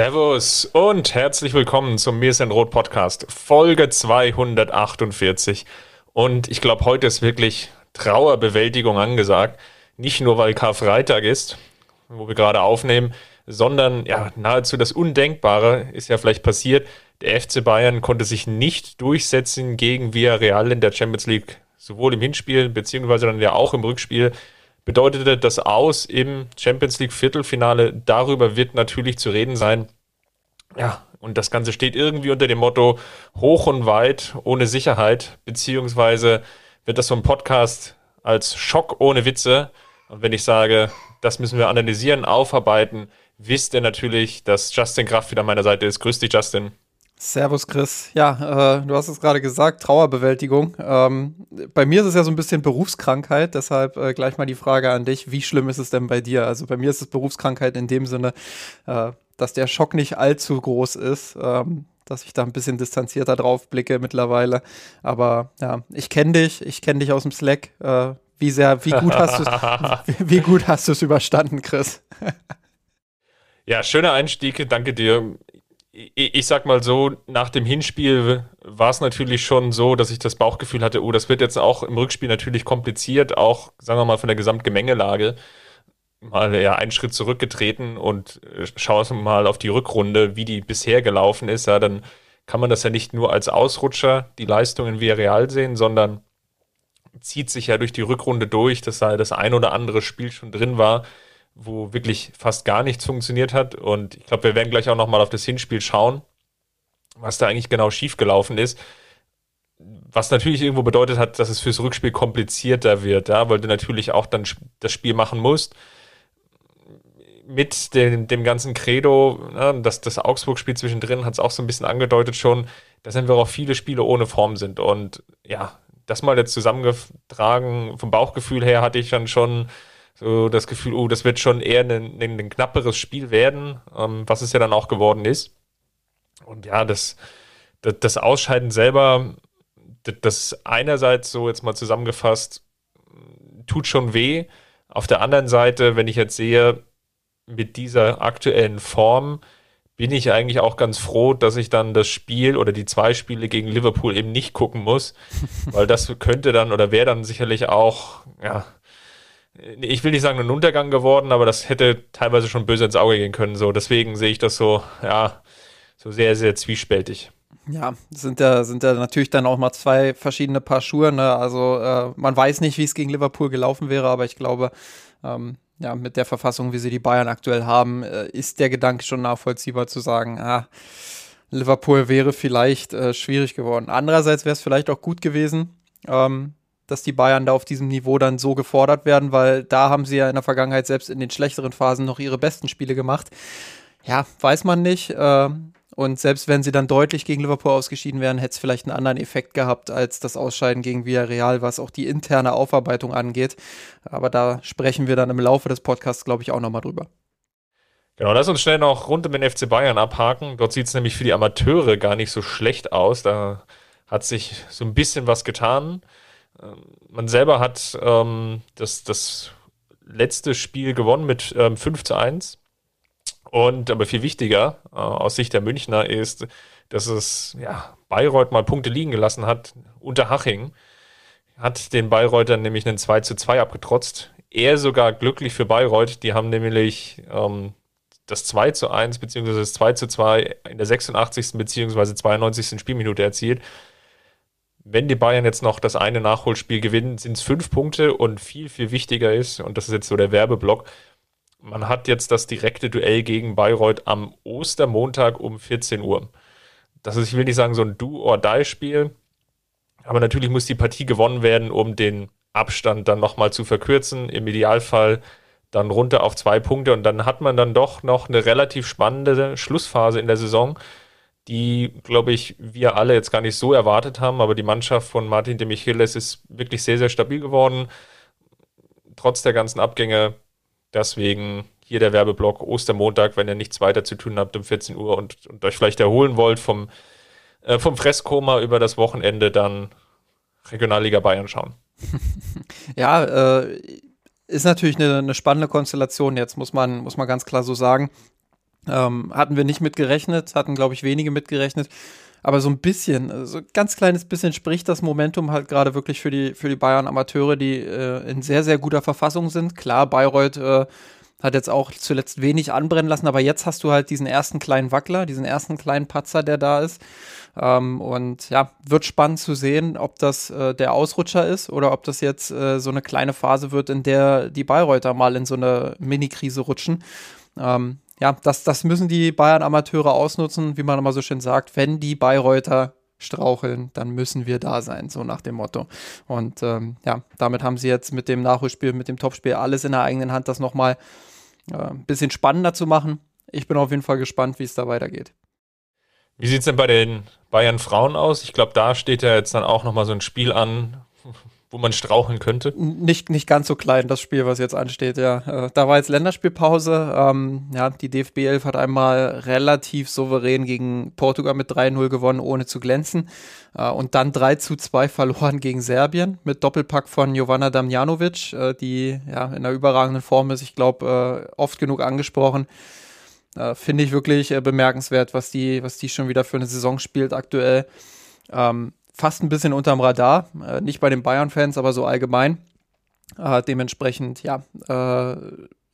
Servus und herzlich willkommen zum Mir ist ein Rot Podcast, Folge 248. Und ich glaube, heute ist wirklich Trauerbewältigung angesagt. Nicht nur, weil Karfreitag ist, wo wir gerade aufnehmen, sondern ja, nahezu das Undenkbare ist ja vielleicht passiert. Der FC Bayern konnte sich nicht durchsetzen gegen Villarreal in der Champions League, sowohl im Hinspiel beziehungsweise dann ja auch im Rückspiel bedeutete das Aus im Champions League Viertelfinale. Darüber wird natürlich zu reden sein. Ja, und das Ganze steht irgendwie unter dem Motto hoch und weit ohne Sicherheit, beziehungsweise wird das so ein Podcast als Schock ohne Witze. Und wenn ich sage, das müssen wir analysieren, aufarbeiten, wisst ihr natürlich, dass Justin Kraft wieder an meiner Seite ist. Grüß dich, Justin. Servus, Chris. Ja, äh, du hast es gerade gesagt, Trauerbewältigung. Ähm, bei mir ist es ja so ein bisschen Berufskrankheit, deshalb äh, gleich mal die Frage an dich. Wie schlimm ist es denn bei dir? Also bei mir ist es Berufskrankheit in dem Sinne, äh, dass der Schock nicht allzu groß ist, ähm, dass ich da ein bisschen distanzierter drauf blicke mittlerweile. Aber ja, ich kenne dich, ich kenne dich aus dem Slack. Äh, wie sehr, wie gut hast du es, wie, wie gut hast du es überstanden, Chris? ja, schöner Einstieg, danke dir ich sag mal so, nach dem Hinspiel war es natürlich schon so, dass ich das Bauchgefühl hatte, oh, das wird jetzt auch im Rückspiel natürlich kompliziert, auch, sagen wir mal, von der Gesamtgemengelage. Mal ja einen Schritt zurückgetreten und äh, schaue mal auf die Rückrunde, wie die bisher gelaufen ist. Ja, dann kann man das ja nicht nur als Ausrutscher, die Leistungen via Real sehen, sondern zieht sich ja durch die Rückrunde durch, dass da das ein oder andere Spiel schon drin war, wo wirklich fast gar nichts funktioniert hat. Und ich glaube, wir werden gleich auch nochmal auf das Hinspiel schauen, was da eigentlich genau schiefgelaufen ist. Was natürlich irgendwo bedeutet hat, dass es fürs Rückspiel komplizierter wird, ja, weil du natürlich auch dann das Spiel machen musst. Mit dem, dem ganzen Credo, ja, das, das Augsburg-Spiel zwischendrin hat es auch so ein bisschen angedeutet schon, dass einfach auch viele Spiele ohne Form sind. Und ja, das mal jetzt zusammengetragen, vom Bauchgefühl her hatte ich dann schon so das Gefühl, oh, das wird schon eher ein, ein, ein knapperes Spiel werden, ähm, was es ja dann auch geworden ist. Und ja, das, das, das Ausscheiden selber, das, das einerseits so jetzt mal zusammengefasst, tut schon weh. Auf der anderen Seite, wenn ich jetzt sehe, mit dieser aktuellen Form, bin ich eigentlich auch ganz froh, dass ich dann das Spiel oder die zwei Spiele gegen Liverpool eben nicht gucken muss, weil das könnte dann oder wäre dann sicherlich auch, ja, ich will nicht sagen ein Untergang geworden, aber das hätte teilweise schon böse ins Auge gehen können. So, deswegen sehe ich das so, ja, so sehr, sehr zwiespältig. Ja, sind ja, sind ja natürlich dann auch mal zwei verschiedene Paar Schuhe. Ne? Also äh, man weiß nicht, wie es gegen Liverpool gelaufen wäre, aber ich glaube, ähm, ja, mit der Verfassung, wie sie die Bayern aktuell haben, äh, ist der Gedanke schon nachvollziehbar zu sagen, ah, Liverpool wäre vielleicht äh, schwierig geworden. Andererseits wäre es vielleicht auch gut gewesen, ähm, dass die Bayern da auf diesem Niveau dann so gefordert werden, weil da haben sie ja in der Vergangenheit selbst in den schlechteren Phasen noch ihre besten Spiele gemacht. Ja, weiß man nicht. Ähm, und selbst wenn sie dann deutlich gegen Liverpool ausgeschieden wären, hätte es vielleicht einen anderen Effekt gehabt als das Ausscheiden gegen Villarreal, was auch die interne Aufarbeitung angeht. Aber da sprechen wir dann im Laufe des Podcasts, glaube ich, auch nochmal drüber. Genau, lass uns schnell noch rund um den FC Bayern abhaken. Dort sieht es nämlich für die Amateure gar nicht so schlecht aus. Da hat sich so ein bisschen was getan. Ähm, man selber hat ähm, das, das letzte Spiel gewonnen mit ähm, 5 zu 1. Und aber viel wichtiger äh, aus Sicht der Münchner ist, dass es ja, Bayreuth mal Punkte liegen gelassen hat unter Haching. Hat den Bayreutern nämlich einen 2 zu 2 abgetrotzt. Er sogar glücklich für Bayreuth. Die haben nämlich ähm, das 2 zu 1 bzw. das 2 zu 2 in der 86. bzw. 92. Spielminute erzielt wenn die Bayern jetzt noch das eine Nachholspiel gewinnen, sind es fünf Punkte und viel, viel wichtiger ist, und das ist jetzt so der Werbeblock, man hat jetzt das direkte Duell gegen Bayreuth am Ostermontag um 14 Uhr. Das ist, ich will nicht sagen, so ein Do-or-Die-Spiel, aber natürlich muss die Partie gewonnen werden, um den Abstand dann nochmal zu verkürzen. Im Idealfall dann runter auf zwei Punkte und dann hat man dann doch noch eine relativ spannende Schlussphase in der Saison, die, glaube ich, wir alle jetzt gar nicht so erwartet haben, aber die Mannschaft von Martin de Michelis ist wirklich sehr, sehr stabil geworden, trotz der ganzen Abgänge. Deswegen hier der Werbeblock Ostermontag, wenn ihr nichts weiter zu tun habt um 14 Uhr und, und euch vielleicht erholen wollt vom, äh, vom Fresskoma über das Wochenende, dann Regionalliga Bayern schauen. ja, äh, ist natürlich eine, eine, spannende Konstellation jetzt, muss man, muss man ganz klar so sagen. Ähm, hatten wir nicht mitgerechnet, hatten, glaube ich, wenige mitgerechnet. Aber so ein bisschen, so ein ganz kleines bisschen spricht das Momentum halt gerade wirklich für die, für die Bayern-Amateure, die äh, in sehr, sehr guter Verfassung sind. Klar, Bayreuth äh, hat jetzt auch zuletzt wenig anbrennen lassen, aber jetzt hast du halt diesen ersten kleinen Wackler, diesen ersten kleinen Patzer, der da ist. Ähm, und ja, wird spannend zu sehen, ob das äh, der Ausrutscher ist oder ob das jetzt äh, so eine kleine Phase wird, in der die Bayreuther mal in so eine Mini-Krise rutschen. Ähm, ja, das, das müssen die Bayern-Amateure ausnutzen, wie man immer so schön sagt. Wenn die Bayreuther straucheln, dann müssen wir da sein, so nach dem Motto. Und ähm, ja, damit haben sie jetzt mit dem Nachholspiel, mit dem Topspiel alles in der eigenen Hand, das nochmal äh, ein bisschen spannender zu machen. Ich bin auf jeden Fall gespannt, wie es da weitergeht. Wie sieht es denn bei den Bayern Frauen aus? Ich glaube, da steht ja jetzt dann auch nochmal so ein Spiel an, wo man straucheln könnte. Nicht, nicht ganz so klein, das Spiel, was jetzt ansteht, ja. Äh, da war jetzt Länderspielpause. Ähm, ja, die DFB 11 hat einmal relativ souverän gegen Portugal mit 3-0 gewonnen, ohne zu glänzen. Äh, und dann 3 zu 2 verloren gegen Serbien mit Doppelpack von Jovana Damjanovic, äh, die ja in einer überragenden Form ist. Ich glaube, äh, oft genug angesprochen. Äh, Finde ich wirklich bemerkenswert, was die, was die schon wieder für eine Saison spielt aktuell. Ähm, fast ein bisschen unterm Radar, äh, nicht bei den Bayern-Fans, aber so allgemein. Äh, dementsprechend, ja, äh,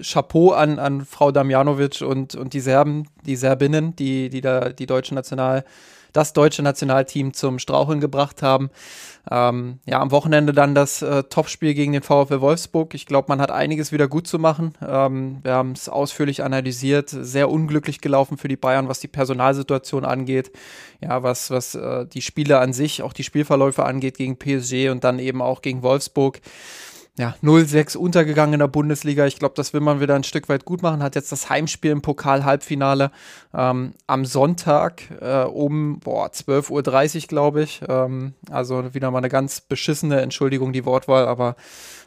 Chapeau an, an Frau Damjanovic und, und die Serben, die Serbinnen, die, die da die deutsche National, das deutsche Nationalteam zum Straucheln gebracht haben. Ähm, ja, am Wochenende dann das äh, Topspiel gegen den VfL Wolfsburg. Ich glaube, man hat einiges wieder gut zu machen. Ähm, wir haben es ausführlich analysiert. Sehr unglücklich gelaufen für die Bayern, was die Personalsituation angeht. Ja, was, was äh, die Spiele an sich, auch die Spielverläufe angeht gegen PSG und dann eben auch gegen Wolfsburg ja, 0-6 untergegangen in der Bundesliga. Ich glaube, das will man wieder ein Stück weit gut machen. Hat jetzt das Heimspiel im Pokal-Halbfinale ähm, am Sonntag äh, um 12.30 Uhr, glaube ich. Ähm, also wieder mal eine ganz beschissene, Entschuldigung die Wortwahl, aber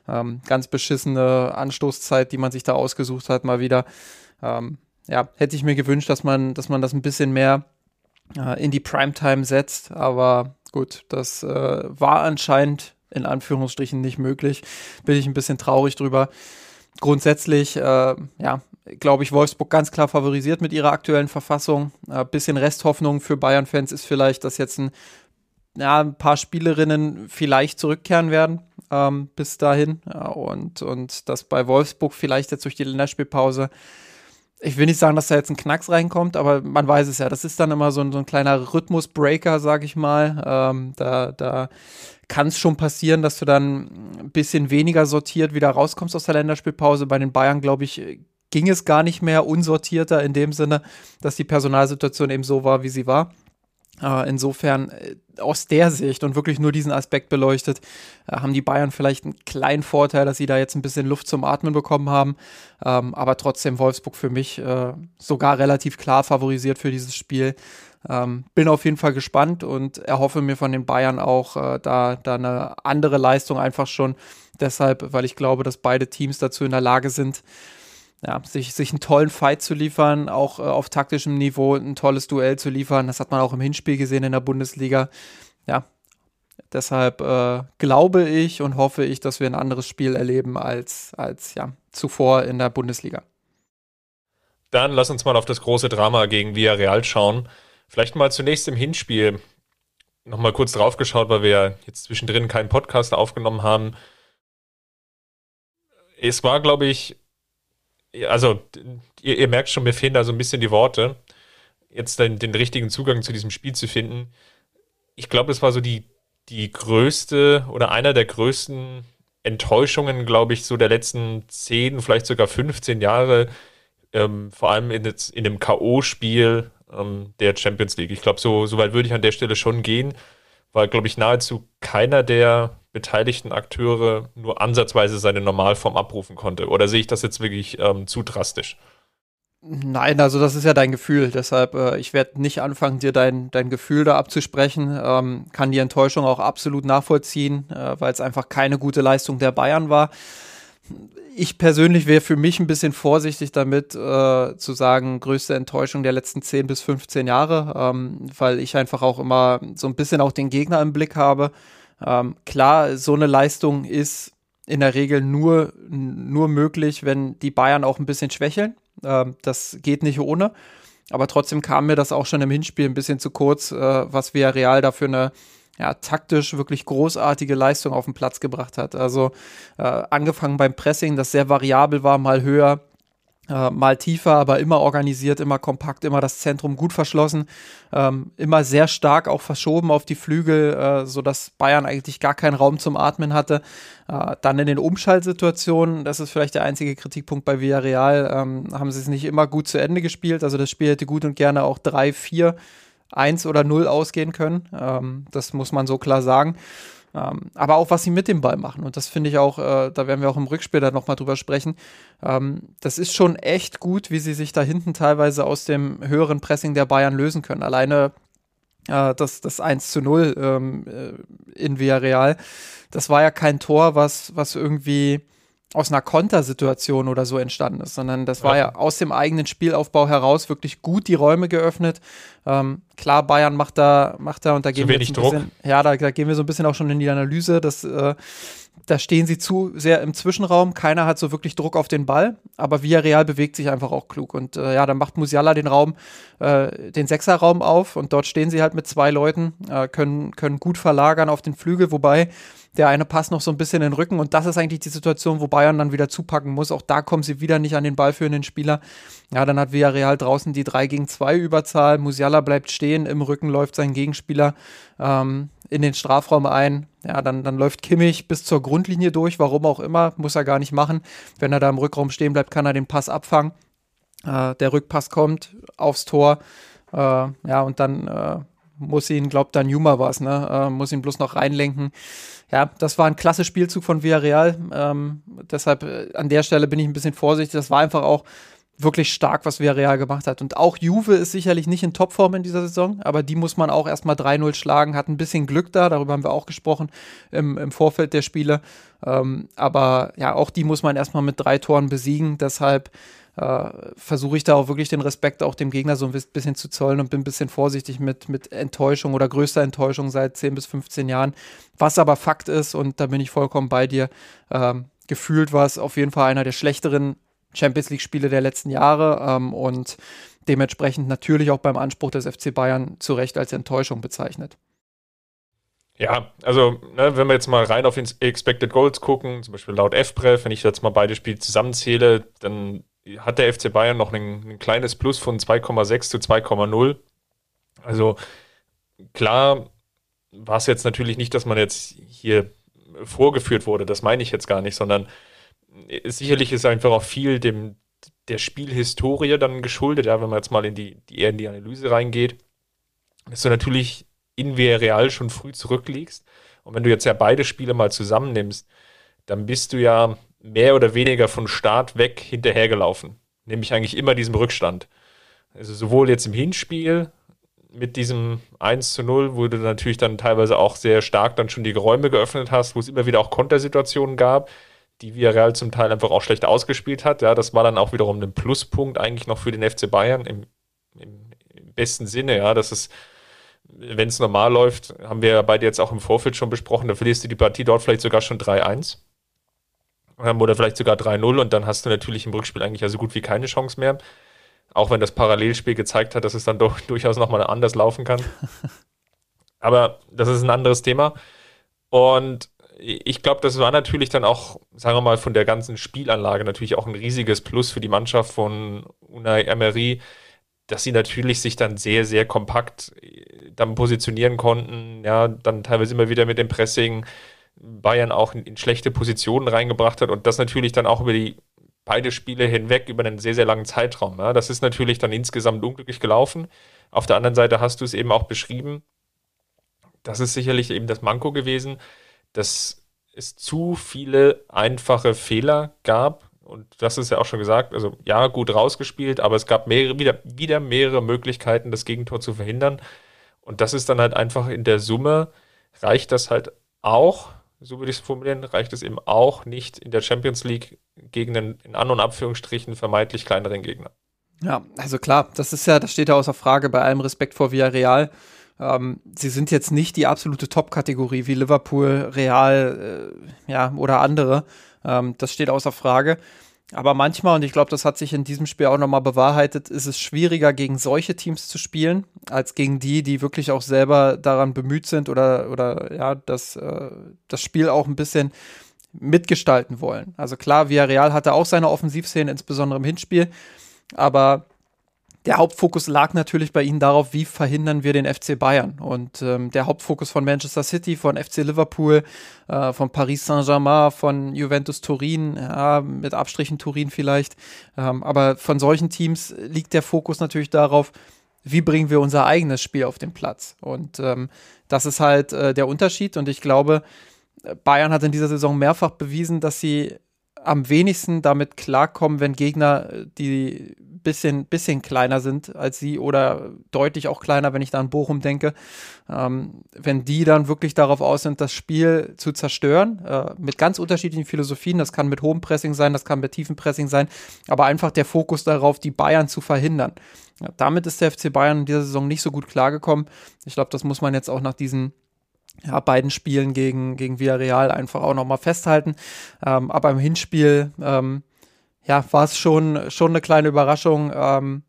ähm, ganz beschissene Anstoßzeit, die man sich da ausgesucht hat, mal wieder. Ähm, ja, hätte ich mir gewünscht, dass man, dass man das ein bisschen mehr äh, in die Primetime setzt. Aber gut, das äh, war anscheinend in Anführungsstrichen nicht möglich. Bin ich ein bisschen traurig drüber. Grundsätzlich, äh, ja, glaube ich, Wolfsburg ganz klar favorisiert mit ihrer aktuellen Verfassung. Äh, bisschen Resthoffnung für Bayern-Fans ist vielleicht, dass jetzt ein, ja, ein paar Spielerinnen vielleicht zurückkehren werden ähm, bis dahin. Ja, und, und dass bei Wolfsburg vielleicht jetzt durch die Länderspielpause ich will nicht sagen, dass da jetzt ein Knacks reinkommt, aber man weiß es ja. Das ist dann immer so ein, so ein kleiner Rhythmusbreaker, sag ich mal. Ähm, da da kann es schon passieren, dass du dann ein bisschen weniger sortiert wieder rauskommst aus der Länderspielpause. Bei den Bayern, glaube ich, ging es gar nicht mehr unsortierter in dem Sinne, dass die Personalsituation eben so war, wie sie war. Äh, insofern äh, aus der Sicht und wirklich nur diesen Aspekt beleuchtet, äh, haben die Bayern vielleicht einen kleinen Vorteil, dass sie da jetzt ein bisschen Luft zum Atmen bekommen haben. Ähm, aber trotzdem Wolfsburg für mich sogar relativ klar favorisiert für dieses Spiel. Ähm, bin auf jeden Fall gespannt und erhoffe mir von den Bayern auch da, da eine andere Leistung einfach schon. Deshalb, weil ich glaube, dass beide Teams dazu in der Lage sind, ja, sich, sich einen tollen Fight zu liefern, auch äh, auf taktischem Niveau ein tolles Duell zu liefern. Das hat man auch im Hinspiel gesehen in der Bundesliga. Ja, deshalb äh, glaube ich und hoffe ich, dass wir ein anderes Spiel erleben als, als ja, zuvor in der Bundesliga. Dann lass uns mal auf das große Drama gegen Villarreal schauen. Vielleicht mal zunächst im Hinspiel nochmal kurz drauf geschaut, weil wir jetzt zwischendrin keinen Podcast aufgenommen haben. Es war, glaube ich, also ihr, ihr, merkt schon, mir fehlen da so ein bisschen die Worte, jetzt den, den richtigen Zugang zu diesem Spiel zu finden. Ich glaube, es war so die, die größte oder einer der größten Enttäuschungen, glaube ich, so der letzten 10, vielleicht sogar 15 Jahre, ähm, vor allem in, in dem K.O.-Spiel ähm, der Champions League. Ich glaube, so, so weit würde ich an der Stelle schon gehen, weil, glaube ich, nahezu keiner der beteiligten Akteure nur ansatzweise seine Normalform abrufen konnte. Oder sehe ich das jetzt wirklich ähm, zu drastisch? Nein, also das ist ja dein Gefühl. Deshalb, äh, ich werde nicht anfangen, dir dein, dein Gefühl da abzusprechen. Ähm, kann die Enttäuschung auch absolut nachvollziehen, äh, weil es einfach keine gute Leistung der Bayern war. Ich persönlich wäre für mich ein bisschen vorsichtig damit, äh, zu sagen, größte Enttäuschung der letzten 10 bis 15 Jahre, ähm, weil ich einfach auch immer so ein bisschen auch den Gegner im Blick habe. Ähm, klar, so eine Leistung ist in der Regel nur, nur möglich, wenn die Bayern auch ein bisschen schwächeln. Ähm, das geht nicht ohne. Aber trotzdem kam mir das auch schon im Hinspiel ein bisschen zu kurz, äh, was Real dafür eine ja, taktisch wirklich großartige Leistung auf den Platz gebracht hat. Also äh, angefangen beim Pressing, das sehr variabel war, mal höher, äh, mal tiefer, aber immer organisiert, immer kompakt, immer das Zentrum gut verschlossen, ähm, immer sehr stark auch verschoben auf die Flügel, äh, sodass Bayern eigentlich gar keinen Raum zum Atmen hatte. Äh, dann in den Umschaltsituationen, das ist vielleicht der einzige Kritikpunkt bei Villarreal, ähm, haben sie es nicht immer gut zu Ende gespielt. Also das Spiel hätte gut und gerne auch 3, 4, 1 oder 0 ausgehen können. Ähm, das muss man so klar sagen. Ähm, aber auch, was sie mit dem Ball machen. Und das finde ich auch, äh, da werden wir auch im Rückspiel dann nochmal drüber sprechen. Ähm, das ist schon echt gut, wie sie sich da hinten teilweise aus dem höheren Pressing der Bayern lösen können. Alleine äh, das, das 1 zu 0 ähm, äh, in Villarreal, das war ja kein Tor, was, was irgendwie aus einer Kontersituation oder so entstanden ist, sondern das war ja. aus dem eigenen Spielaufbau heraus wirklich gut die Räume geöffnet. Ähm, klar, Bayern macht da, macht da und da gehen wir jetzt ein Druck. bisschen, ja, da, da, gehen wir so ein bisschen auch schon in die Analyse. dass äh, da stehen sie zu sehr im Zwischenraum. Keiner hat so wirklich Druck auf den Ball, aber Villarreal bewegt sich einfach auch klug. Und äh, ja, dann macht Musiala den Raum, äh, den Sechserraum auf und dort stehen sie halt mit zwei Leuten, äh, können, können gut verlagern auf den Flügel, wobei der eine Pass noch so ein bisschen in den Rücken und das ist eigentlich die Situation, wo Bayern dann wieder zupacken muss. Auch da kommen sie wieder nicht an den ballführenden Spieler. Ja, dann hat Villarreal draußen die 3 gegen 2 Überzahl. Musiala bleibt stehen, im Rücken läuft sein Gegenspieler ähm, in den Strafraum ein. Ja, dann, dann läuft Kimmich bis zur Grundlinie durch, warum auch immer, muss er gar nicht machen. Wenn er da im Rückraum stehen bleibt, kann er den Pass abfangen. Äh, der Rückpass kommt aufs Tor. Äh, ja, und dann äh, muss ihn, glaubt dann Juma was, ne? Äh, muss ihn bloß noch reinlenken ja, das war ein klasse Spielzug von Villarreal. Ähm, deshalb äh, an der Stelle bin ich ein bisschen vorsichtig. Das war einfach auch wirklich stark, was Villarreal gemacht hat. Und auch Juve ist sicherlich nicht in Topform in dieser Saison, aber die muss man auch erstmal 3-0 schlagen. Hat ein bisschen Glück da, darüber haben wir auch gesprochen im, im Vorfeld der Spiele. Ähm, aber ja, auch die muss man erstmal mit drei Toren besiegen. Deshalb äh, versuche ich da auch wirklich den Respekt auch dem Gegner so ein bisschen zu zollen und bin ein bisschen vorsichtig mit, mit Enttäuschung oder größter Enttäuschung seit 10 bis 15 Jahren. Was aber Fakt ist, und da bin ich vollkommen bei dir, ähm, gefühlt war es auf jeden Fall einer der schlechteren Champions League-Spiele der letzten Jahre ähm, und dementsprechend natürlich auch beim Anspruch des FC Bayern zu Recht als Enttäuschung bezeichnet. Ja, also ne, wenn wir jetzt mal rein auf Expected Goals gucken, zum Beispiel laut FPREF, wenn ich jetzt mal beide Spiele zusammenzähle, dann hat der FC Bayern noch ein, ein kleines Plus von 2,6 zu 2,0. Also klar war es jetzt natürlich nicht, dass man jetzt hier vorgeführt wurde, das meine ich jetzt gar nicht, sondern sicherlich ist einfach auch viel dem der Spielhistorie dann geschuldet, ja, wenn man jetzt mal in die, die eher in die Analyse reingeht, dass du natürlich in Real schon früh zurückliegst. Und wenn du jetzt ja beide Spiele mal zusammennimmst, dann bist du ja mehr oder weniger von Start weg hinterhergelaufen. Nämlich eigentlich immer diesem Rückstand. Also sowohl jetzt im Hinspiel mit diesem 1 zu 0, wo du natürlich dann teilweise auch sehr stark dann schon die Räume geöffnet hast, wo es immer wieder auch Kontersituationen gab, die Villarreal zum Teil einfach auch schlecht ausgespielt hat. Ja, das war dann auch wiederum ein Pluspunkt eigentlich noch für den FC Bayern im, im, im besten Sinne. Ja, dass es, wenn es normal läuft, haben wir ja beide jetzt auch im Vorfeld schon besprochen, da verlierst du die Partie dort vielleicht sogar schon 3-1 oder vielleicht sogar 3-0 und dann hast du natürlich im Rückspiel eigentlich ja so gut wie keine Chance mehr. Auch wenn das Parallelspiel gezeigt hat, dass es dann doch durchaus nochmal anders laufen kann. Aber das ist ein anderes Thema. Und ich glaube, das war natürlich dann auch, sagen wir mal, von der ganzen Spielanlage natürlich auch ein riesiges Plus für die Mannschaft von Unai Emery, dass sie natürlich sich dann sehr, sehr kompakt äh, dann positionieren konnten. Ja, dann teilweise immer wieder mit dem Pressing Bayern auch in, schlechte Positionen reingebracht hat und das natürlich dann auch über die beide Spiele hinweg über einen sehr, sehr langen Zeitraum. Ja. Das ist natürlich dann insgesamt unglücklich gelaufen. Auf der anderen Seite hast du es eben auch beschrieben. das ist sicherlich eben das Manko gewesen, dass es zu viele einfache Fehler gab. Und das ist ja auch schon gesagt, also ja, gut rausgespielt, aber es gab mehrere, wieder, wieder mehrere Möglichkeiten, das Gegentor zu verhindern. Und das ist dann halt einfach in der Summe, reicht das halt auch, so würde ich es formulieren, reicht es eben auch nicht in der Champions League gegen einen in An- und Abführungsstrichen vermeintlich kleineren Gegner. Ja, also klar, das ist ja, das steht ja außer Frage bei allem Respekt vor Villarreal. Ähm, sie sind jetzt nicht die absolute Top-Kategorie wie Liverpool, Real, äh, ja, oder andere. Ähm, das steht außer Frage. Aber manchmal, und ich glaube, das hat sich in diesem Spiel auch nochmal bewahrheitet, ist es schwieriger, gegen solche Teams zu spielen, als gegen die, die wirklich auch selber daran bemüht sind oder, oder ja, das, äh, das Spiel auch ein bisschen mitgestalten wollen. Also klar, Villarreal hatte auch seine Offensivszenen, insbesondere im Hinspiel, aber der Hauptfokus lag natürlich bei ihnen darauf, wie verhindern wir den FC Bayern. Und ähm, der Hauptfokus von Manchester City, von FC Liverpool, äh, von Paris Saint-Germain, von Juventus Turin, ja, mit Abstrichen Turin vielleicht. Ähm, aber von solchen Teams liegt der Fokus natürlich darauf, wie bringen wir unser eigenes Spiel auf den Platz. Und ähm, das ist halt äh, der Unterschied. Und ich glaube, Bayern hat in dieser Saison mehrfach bewiesen, dass sie am wenigsten damit klarkommen, wenn Gegner, äh, die bisschen, bisschen kleiner sind als sie oder deutlich auch kleiner, wenn ich da an Bochum denke, ähm, wenn die dann wirklich darauf aus sind, das Spiel zu zerstören, äh, mit ganz unterschiedlichen Philosophien, das kann mit hohem Pressing sein, das kann mit tiefem Pressing sein, aber einfach der Fokus darauf, die Bayern zu verhindern. Ja, damit ist der FC Bayern in dieser Saison nicht so gut klargekommen. Ich glaube, das muss man jetzt auch nach diesen ja, beiden Spielen gegen, gegen Villarreal einfach auch nochmal festhalten. Ähm, aber im Hinspiel ähm, ja, war es schon, schon eine kleine Überraschung, ähm,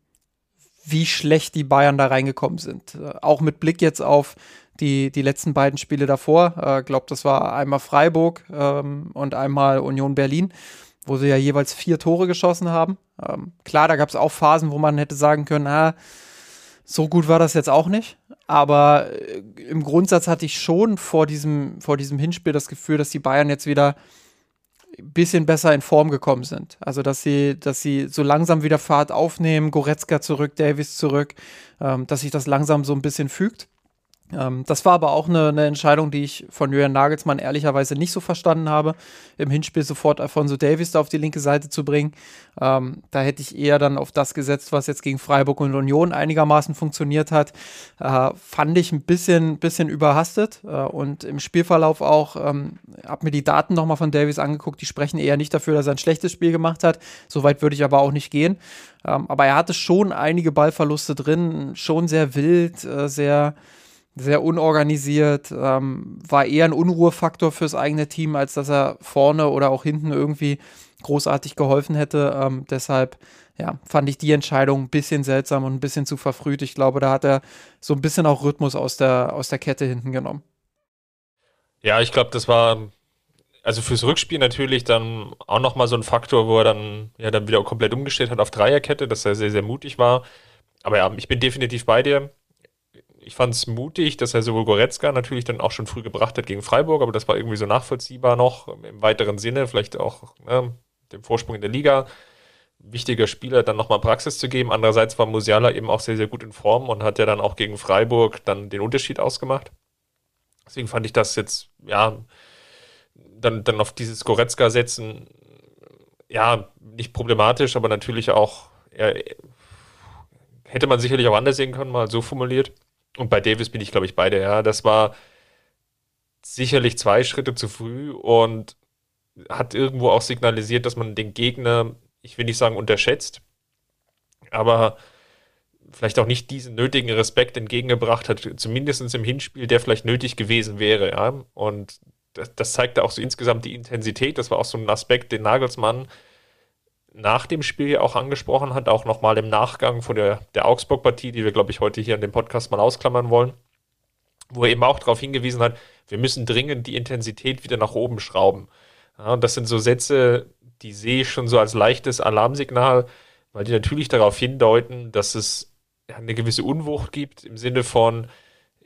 wie schlecht die Bayern da reingekommen sind. Äh, auch mit Blick jetzt auf die, die letzten beiden Spiele davor. Ich äh, glaube, das war einmal Freiburg ähm, und einmal Union Berlin, wo sie ja jeweils vier Tore geschossen haben. Ähm, klar, da gab es auch Phasen, wo man hätte sagen können, ah, so gut war das jetzt auch nicht. Aber äh, im Grundsatz hatte ich schon vor diesem, vor diesem Hinspiel das Gefühl, dass die Bayern jetzt wieder bisschen besser in Form gekommen sind. Also, dass sie, dass sie so langsam wieder Fahrt aufnehmen, Goretzka zurück, Davis zurück, ähm, dass sich das langsam so ein bisschen fügt. Ähm, das war aber auch eine, eine, Entscheidung, die ich von Julian Nagelsmann ehrlicherweise nicht so verstanden habe, im Hinspiel sofort Alfonso Davis da auf die linke Seite zu bringen. Ähm, da hätte ich eher dann auf das gesetzt, was jetzt gegen Freiburg und Union einigermaßen funktioniert hat. Äh, fand ich ein bisschen, bisschen überhastet äh, und im Spielverlauf auch, ähm, habe mir die Daten nochmal von Davis angeguckt, die sprechen eher nicht dafür, dass er ein schlechtes Spiel gemacht hat. Soweit würde ich aber auch nicht gehen. Ähm, aber er hatte schon einige Ballverluste drin, schon sehr wild, äh, sehr sehr unorganisiert, ähm, war eher ein Unruhefaktor fürs eigene Team, als dass er vorne oder auch hinten irgendwie großartig geholfen hätte. Ähm, deshalb ja, fand ich die Entscheidung ein bisschen seltsam und ein bisschen zu verfrüht. Ich glaube, da hat er so ein bisschen auch Rhythmus aus der, aus der Kette hinten genommen. Ja, ich glaube, das war also fürs Rückspiel natürlich dann auch nochmal so ein Faktor, wo er dann ja dann wieder komplett umgestellt hat auf Dreierkette, dass er sehr, sehr mutig war. Aber ja, ich bin definitiv bei dir ich fand es mutig, dass er sowohl Goretzka natürlich dann auch schon früh gebracht hat gegen Freiburg, aber das war irgendwie so nachvollziehbar noch im weiteren Sinne, vielleicht auch ne, dem Vorsprung in der Liga. Wichtiger Spieler dann nochmal Praxis zu geben. Andererseits war Musiala eben auch sehr, sehr gut in Form und hat ja dann auch gegen Freiburg dann den Unterschied ausgemacht. Deswegen fand ich das jetzt, ja, dann, dann auf dieses Goretzka setzen, ja, nicht problematisch, aber natürlich auch, ja, hätte man sicherlich auch anders sehen können, mal so formuliert. Und bei Davis bin ich, glaube ich, beide, ja. Das war sicherlich zwei Schritte zu früh und hat irgendwo auch signalisiert, dass man den Gegner, ich will nicht sagen unterschätzt, aber vielleicht auch nicht diesen nötigen Respekt entgegengebracht hat, zumindest im Hinspiel, der vielleicht nötig gewesen wäre, ja. Und das, das zeigte auch so insgesamt die Intensität. Das war auch so ein Aspekt, den Nagelsmann nach dem Spiel auch angesprochen hat, auch nochmal im Nachgang von der, der Augsburg-Partie, die wir, glaube ich, heute hier in dem Podcast mal ausklammern wollen, wo er eben auch darauf hingewiesen hat, wir müssen dringend die Intensität wieder nach oben schrauben. Ja, und das sind so Sätze, die sehe ich schon so als leichtes Alarmsignal, weil die natürlich darauf hindeuten, dass es eine gewisse Unwucht gibt im Sinne von,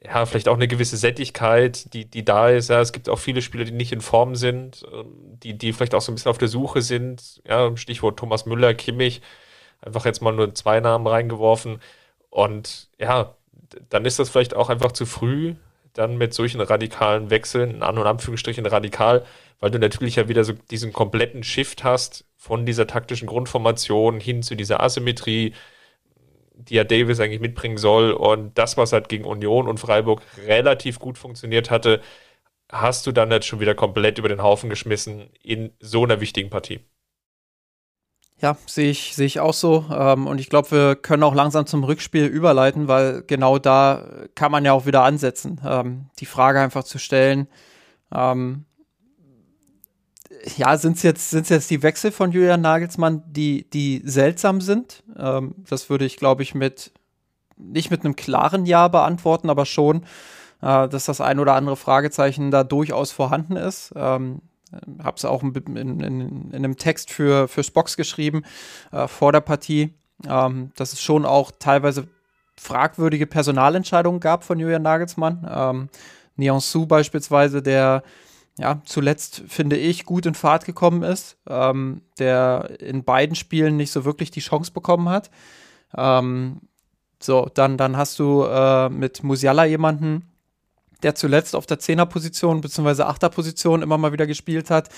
ja, vielleicht auch eine gewisse Sättigkeit, die, die da ist. Ja, es gibt auch viele Spieler, die nicht in Form sind, ähm, die, die vielleicht auch so ein bisschen auf der Suche sind. Ja, Stichwort Thomas Müller, Kimmich. Einfach jetzt mal nur zwei Namen reingeworfen. Und ja, dann ist das vielleicht auch einfach zu früh, dann mit solchen radikalen Wechseln, an und Anführungsstrichen radikal, weil du natürlich ja wieder so diesen kompletten Shift hast von dieser taktischen Grundformation hin zu dieser Asymmetrie, die ja Davis eigentlich mitbringen soll. Und das, was halt gegen Union und Freiburg relativ gut funktioniert hatte, hast du dann jetzt schon wieder komplett über den Haufen geschmissen in so einer wichtigen Partie. Ja, sehe ich, sehe ich auch so. Ähm, und ich glaube, wir können auch langsam zum Rückspiel überleiten, weil genau da kann man ja auch wieder ansetzen. Ähm, die Frage einfach zu stellen, ähm, ja, sind es jetzt, sind's jetzt die Wechsel von Julian Nagelsmann, die, die seltsam sind? Ähm, das würde ich, glaube ich, mit nicht mit einem klaren Ja beantworten, aber schon, äh, dass das ein oder andere Fragezeichen da durchaus vorhanden ist. Ähm, habe es auch in, in, in, einem Text für, für Spox geschrieben äh, vor der Partie, ähm, dass es schon auch teilweise fragwürdige Personalentscheidungen gab von Julian Nagelsmann. Ähm, Su beispielsweise, der ja, zuletzt, finde ich, gut in Fahrt gekommen ist, ähm, der in beiden Spielen nicht so wirklich die Chance bekommen hat. Ähm, so, dann, dann hast du äh, mit Musiala jemanden, der zuletzt auf der Zehnerposition bzw. Achterposition immer mal wieder gespielt hat,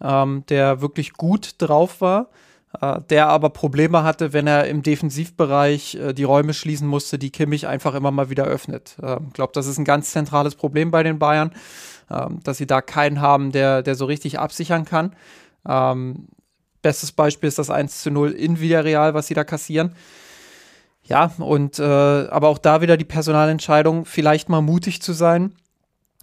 ähm, der wirklich gut drauf war, äh, der aber Probleme hatte, wenn er im Defensivbereich äh, die Räume schließen musste, die Kimmich einfach immer mal wieder öffnet. Ich ähm, glaube, das ist ein ganz zentrales Problem bei den Bayern ähm, dass sie da keinen haben, der, der so richtig absichern kann. Ähm, bestes Beispiel ist das 1 zu 0 in Villarreal, was sie da kassieren. Ja, und äh, aber auch da wieder die Personalentscheidung, vielleicht mal mutig zu sein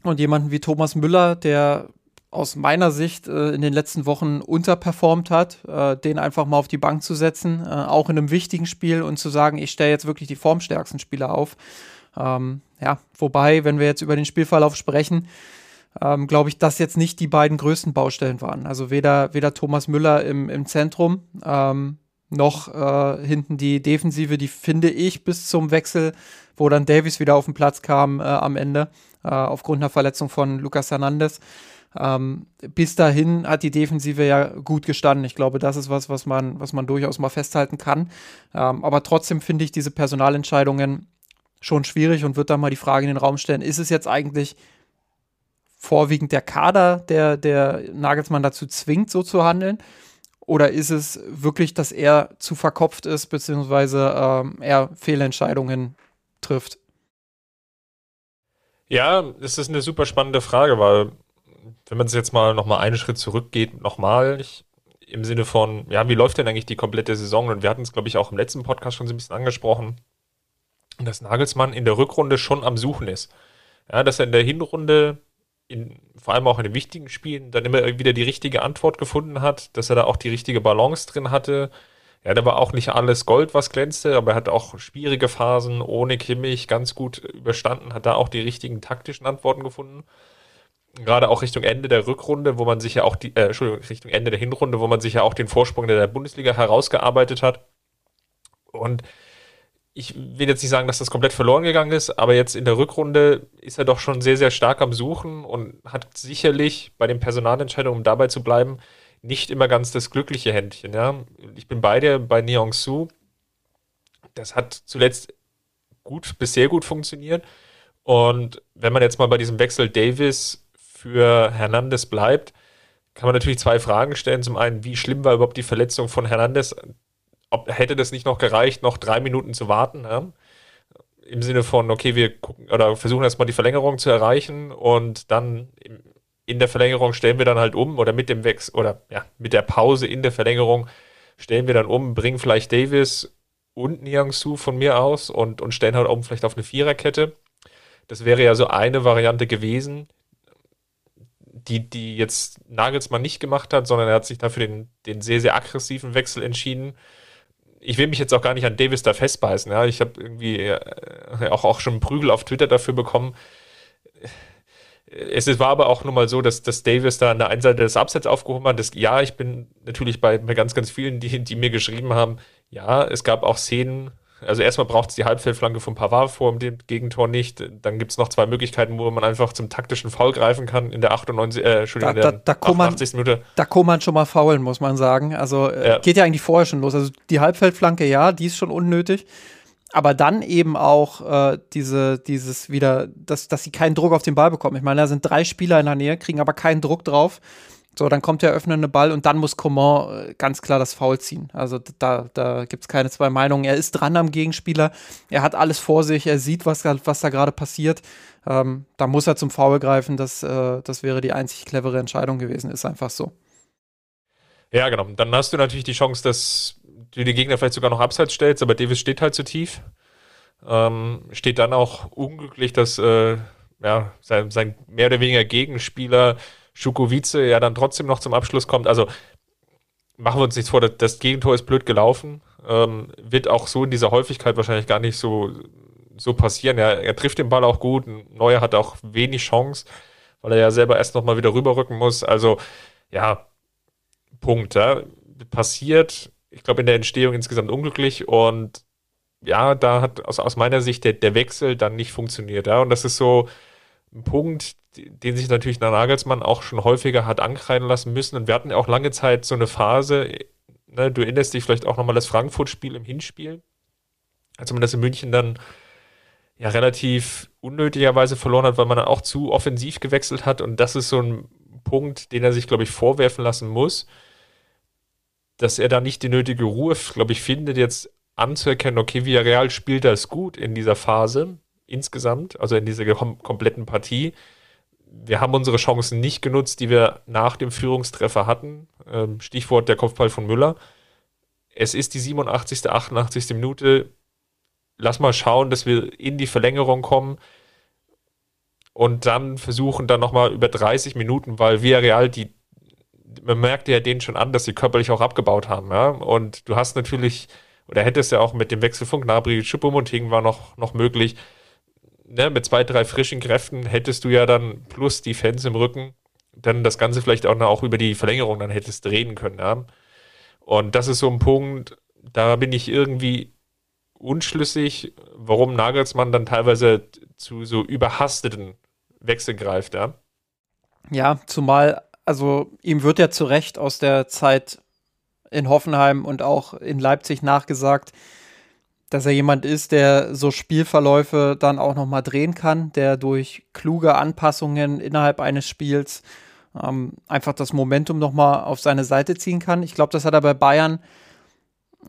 und jemanden wie Thomas Müller, der aus meiner Sicht äh, in den letzten Wochen unterperformt hat, äh, den einfach mal auf die Bank zu setzen, äh, auch in einem wichtigen Spiel und zu sagen, ich stelle jetzt wirklich die formstärksten Spieler auf. Ähm, ja, wobei, wenn wir jetzt über den Spielverlauf sprechen, ähm, glaube ich, dass jetzt nicht die beiden größten Baustellen waren. Also weder, weder Thomas Müller im, im Zentrum ähm, noch äh, hinten die Defensive, die finde ich bis zum Wechsel, wo dann Davies wieder auf den Platz kam äh, am Ende, äh, aufgrund einer Verletzung von Lucas Hernandez. Ähm, bis dahin hat die Defensive ja gut gestanden. Ich glaube, das ist was, was man, was man durchaus mal festhalten kann. Ähm, aber trotzdem finde ich diese Personalentscheidungen schon schwierig und würde da mal die Frage in den Raum stellen, ist es jetzt eigentlich vorwiegend der Kader, der, der Nagelsmann dazu zwingt, so zu handeln? Oder ist es wirklich, dass er zu verkopft ist, beziehungsweise ähm, er Fehlentscheidungen trifft? Ja, das ist eine super spannende Frage, weil wenn man es jetzt mal nochmal einen Schritt zurückgeht, nochmal im Sinne von, ja, wie läuft denn eigentlich die komplette Saison? Und wir hatten es, glaube ich, auch im letzten Podcast schon so ein bisschen angesprochen, dass Nagelsmann in der Rückrunde schon am Suchen ist. Ja, dass er in der Hinrunde in, vor allem auch in den wichtigen Spielen dann immer wieder die richtige Antwort gefunden hat, dass er da auch die richtige Balance drin hatte. Ja, da war auch nicht alles Gold, was glänzte, aber er hat auch schwierige Phasen ohne Kimmich ganz gut überstanden, hat da auch die richtigen taktischen Antworten gefunden. Gerade auch Richtung Ende der Rückrunde, wo man sich ja auch die, äh, Entschuldigung, Richtung Ende der Hinrunde, wo man sich ja auch den Vorsprung der Bundesliga herausgearbeitet hat. Und ich will jetzt nicht sagen, dass das komplett verloren gegangen ist, aber jetzt in der Rückrunde ist er doch schon sehr, sehr stark am Suchen und hat sicherlich bei den Personalentscheidungen, um dabei zu bleiben, nicht immer ganz das glückliche Händchen. Ja? Ich bin bei dir, bei Neong Su. Das hat zuletzt gut bis sehr gut funktioniert. Und wenn man jetzt mal bei diesem Wechsel Davis für Hernandez bleibt, kann man natürlich zwei Fragen stellen. Zum einen, wie schlimm war überhaupt die Verletzung von Hernandez? Ob, hätte das nicht noch gereicht, noch drei Minuten zu warten? Ja? Im Sinne von, okay, wir gucken oder versuchen erstmal die Verlängerung zu erreichen und dann in der Verlängerung stellen wir dann halt um oder mit dem Wechsel oder ja, mit der Pause in der Verlängerung stellen wir dann um, bringen vielleicht Davis und Niang Su von mir aus und, und stellen halt um vielleicht auf eine Viererkette. Das wäre ja so eine Variante gewesen, die, die jetzt Nagelsmann nicht gemacht hat, sondern er hat sich dafür den, den sehr, sehr aggressiven Wechsel entschieden ich will mich jetzt auch gar nicht an Davis da festbeißen. Ja. Ich habe irgendwie äh, auch, auch schon Prügel auf Twitter dafür bekommen. Es war aber auch nun mal so, dass, dass Davis da an der einen Seite das Absatz aufgehoben hat. Das, ja, ich bin natürlich bei, bei ganz, ganz vielen, die, die mir geschrieben haben, ja, es gab auch Szenen, also erstmal braucht es die Halbfeldflanke von Pavard vor dem Gegentor nicht. Dann gibt es noch zwei Möglichkeiten, wo man einfach zum taktischen Foul greifen kann in der 98, äh, Entschuldigung, da, da, da 88. Man, Minute. Da kann man schon mal faulen, muss man sagen. Also äh, ja. geht ja eigentlich vorher schon los. Also die Halbfeldflanke, ja, die ist schon unnötig. aber dann eben auch äh, diese, dieses wieder, dass, dass sie keinen Druck auf den Ball bekommen. Ich meine, da sind drei Spieler in der Nähe, kriegen aber keinen Druck drauf. So, dann kommt der öffnende Ball und dann muss Coman äh, ganz klar das Foul ziehen. Also da, da gibt es keine zwei Meinungen. Er ist dran am Gegenspieler, er hat alles vor sich, er sieht, was, was da gerade passiert. Ähm, da muss er zum Foul greifen. Das, äh, das wäre die einzig clevere Entscheidung gewesen, ist einfach so. Ja, genau. Dann hast du natürlich die Chance, dass du die Gegner vielleicht sogar noch abseits stellst, aber Davis steht halt zu tief. Ähm, steht dann auch unglücklich, dass äh, ja, sein, sein mehr oder weniger Gegenspieler Schukowice ja dann trotzdem noch zum Abschluss kommt. Also machen wir uns nichts vor, das Gegentor ist blöd gelaufen. Ähm, wird auch so in dieser Häufigkeit wahrscheinlich gar nicht so, so passieren. Er, er trifft den Ball auch gut. Neuer hat auch wenig Chance, weil er ja selber erst nochmal wieder rüberrücken muss. Also, ja, Punkt. Ja. Passiert, ich glaube, in der Entstehung insgesamt unglücklich und ja, da hat aus, aus meiner Sicht der, der Wechsel dann nicht funktioniert. Ja. Und das ist so ein Punkt, den sich natürlich der Nagelsmann auch schon häufiger hat ankreiden lassen müssen. Und wir hatten auch lange Zeit so eine Phase, ne, du erinnerst dich vielleicht auch nochmal das Frankfurt-Spiel im Hinspiel, als man das in München dann ja relativ unnötigerweise verloren hat, weil man dann auch zu offensiv gewechselt hat. Und das ist so ein Punkt, den er sich, glaube ich, vorwerfen lassen muss, dass er da nicht die nötige Ruhe, glaube ich, findet, jetzt anzuerkennen, okay, Villarreal spielt das gut in dieser Phase insgesamt, also in dieser kom kompletten Partie wir haben unsere Chancen nicht genutzt, die wir nach dem Führungstreffer hatten. Ähm, Stichwort der Kopfball von Müller. Es ist die 87., 88. Minute. Lass mal schauen, dass wir in die Verlängerung kommen und dann versuchen dann nochmal über 30 Minuten, weil Villarreal die man merkte ja denen schon an, dass sie körperlich auch abgebaut haben, ja. Und du hast natürlich, oder hättest ja auch mit dem Wechsel von Gnabry, Choupo-Moting war noch, noch möglich, ne, mit zwei, drei frischen Kräften hättest du ja dann plus die Fans im Rücken dann das Ganze vielleicht auch, noch, auch über die Verlängerung dann hättest drehen können. Ja? Und das ist so ein Punkt, da bin ich irgendwie unschlüssig, warum Nagelsmann dann teilweise zu so überhasteten Wechseln greift. Ja, ja zumal, also ihm wird ja zu Recht aus der Zeit in Hoffenheim und auch in Leipzig nachgesagt, dass er jemand ist, der so Spielverläufe dann auch noch mal drehen kann, der durch kluge Anpassungen innerhalb eines Spiels ähm, einfach das Momentum noch mal auf seine Seite ziehen kann. Ich glaube, das hat er bei Bayern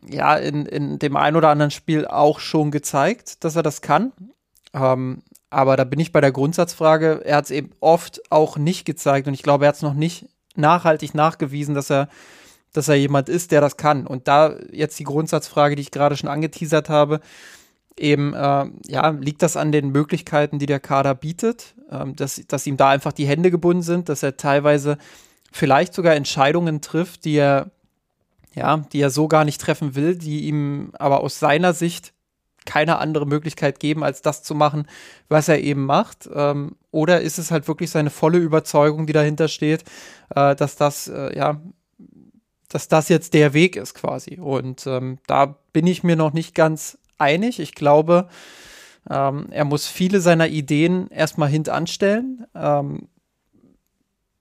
ja in, in dem ein oder anderen Spiel auch schon gezeigt, dass er das kann. Ähm, aber da bin ich bei der Grundsatzfrage. Er hat es eben oft auch nicht gezeigt und ich glaube, er hat es noch nicht nachhaltig nachgewiesen, dass er dass er jemand ist, der das kann. Und da jetzt die Grundsatzfrage, die ich gerade schon angeteasert habe, eben, äh, ja, liegt das an den Möglichkeiten, die der Kader bietet, ähm, dass, dass ihm da einfach die Hände gebunden sind, dass er teilweise vielleicht sogar Entscheidungen trifft, die er, ja, die er so gar nicht treffen will, die ihm aber aus seiner Sicht keine andere Möglichkeit geben, als das zu machen, was er eben macht? Ähm, oder ist es halt wirklich seine volle Überzeugung, die dahinter steht, äh, dass das äh, ja dass das jetzt der Weg ist quasi. Und ähm, da bin ich mir noch nicht ganz einig. Ich glaube, ähm, er muss viele seiner Ideen erstmal hintanstellen. Ähm,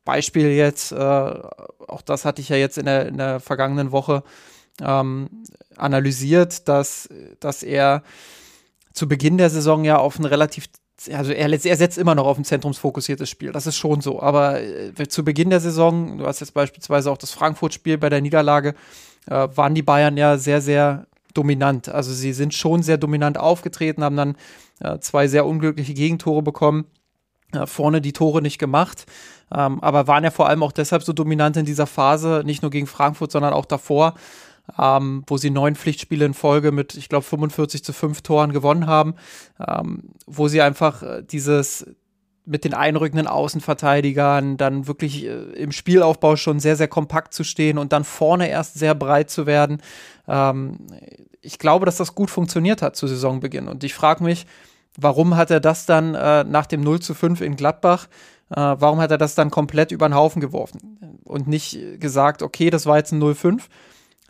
Beispiel jetzt, äh, auch das hatte ich ja jetzt in der, in der vergangenen Woche ähm, analysiert, dass, dass er zu Beginn der Saison ja auf ein relativ also er, er, setzt immer noch auf ein zentrumsfokussiertes Spiel, das ist schon so. Aber äh, zu Beginn der Saison, du hast jetzt beispielsweise auch das Frankfurt-Spiel bei der Niederlage, äh, waren die Bayern ja sehr, sehr dominant. Also sie sind schon sehr dominant aufgetreten, haben dann äh, zwei sehr unglückliche Gegentore bekommen, äh, vorne die Tore nicht gemacht, ähm, aber waren ja vor allem auch deshalb so dominant in dieser Phase, nicht nur gegen Frankfurt, sondern auch davor, ähm, wo sie neun Pflichtspiele in Folge mit, ich glaube, 45 zu 5 Toren gewonnen haben, ähm, wo sie einfach äh, dieses mit den einrückenden Außenverteidigern dann wirklich äh, im Spielaufbau schon sehr, sehr kompakt zu stehen und dann vorne erst sehr breit zu werden. Ähm, ich glaube, dass das gut funktioniert hat zu Saisonbeginn. Und ich frage mich, warum hat er das dann äh, nach dem 0 zu 5 in Gladbach, äh, warum hat er das dann komplett über den Haufen geworfen und nicht gesagt, okay, das war jetzt ein 0-5,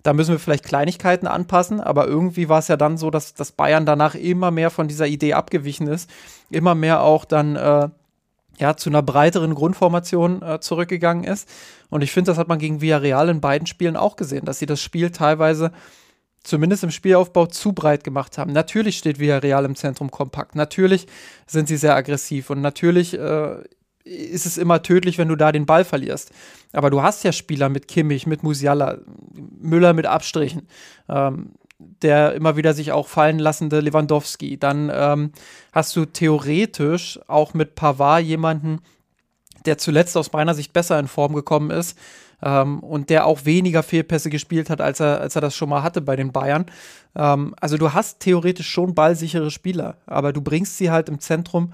da müssen wir vielleicht Kleinigkeiten anpassen, aber irgendwie war es ja dann so, dass, dass Bayern danach immer mehr von dieser Idee abgewichen ist, immer mehr auch dann äh, ja, zu einer breiteren Grundformation äh, zurückgegangen ist. Und ich finde, das hat man gegen Villarreal in beiden Spielen auch gesehen, dass sie das Spiel teilweise zumindest im Spielaufbau zu breit gemacht haben. Natürlich steht Villarreal im Zentrum kompakt. Natürlich sind sie sehr aggressiv und natürlich äh, ist es immer tödlich, wenn du da den Ball verlierst. Aber du hast ja Spieler mit Kimmich, mit Musiala, Müller mit Abstrichen. Ähm, der immer wieder sich auch fallen lassende Lewandowski. Dann ähm, hast du theoretisch auch mit Pavard jemanden, der zuletzt aus meiner Sicht besser in Form gekommen ist ähm, und der auch weniger Fehlpässe gespielt hat, als er, als er das schon mal hatte bei den Bayern. Ähm, also du hast theoretisch schon ballsichere Spieler, aber du bringst sie halt im Zentrum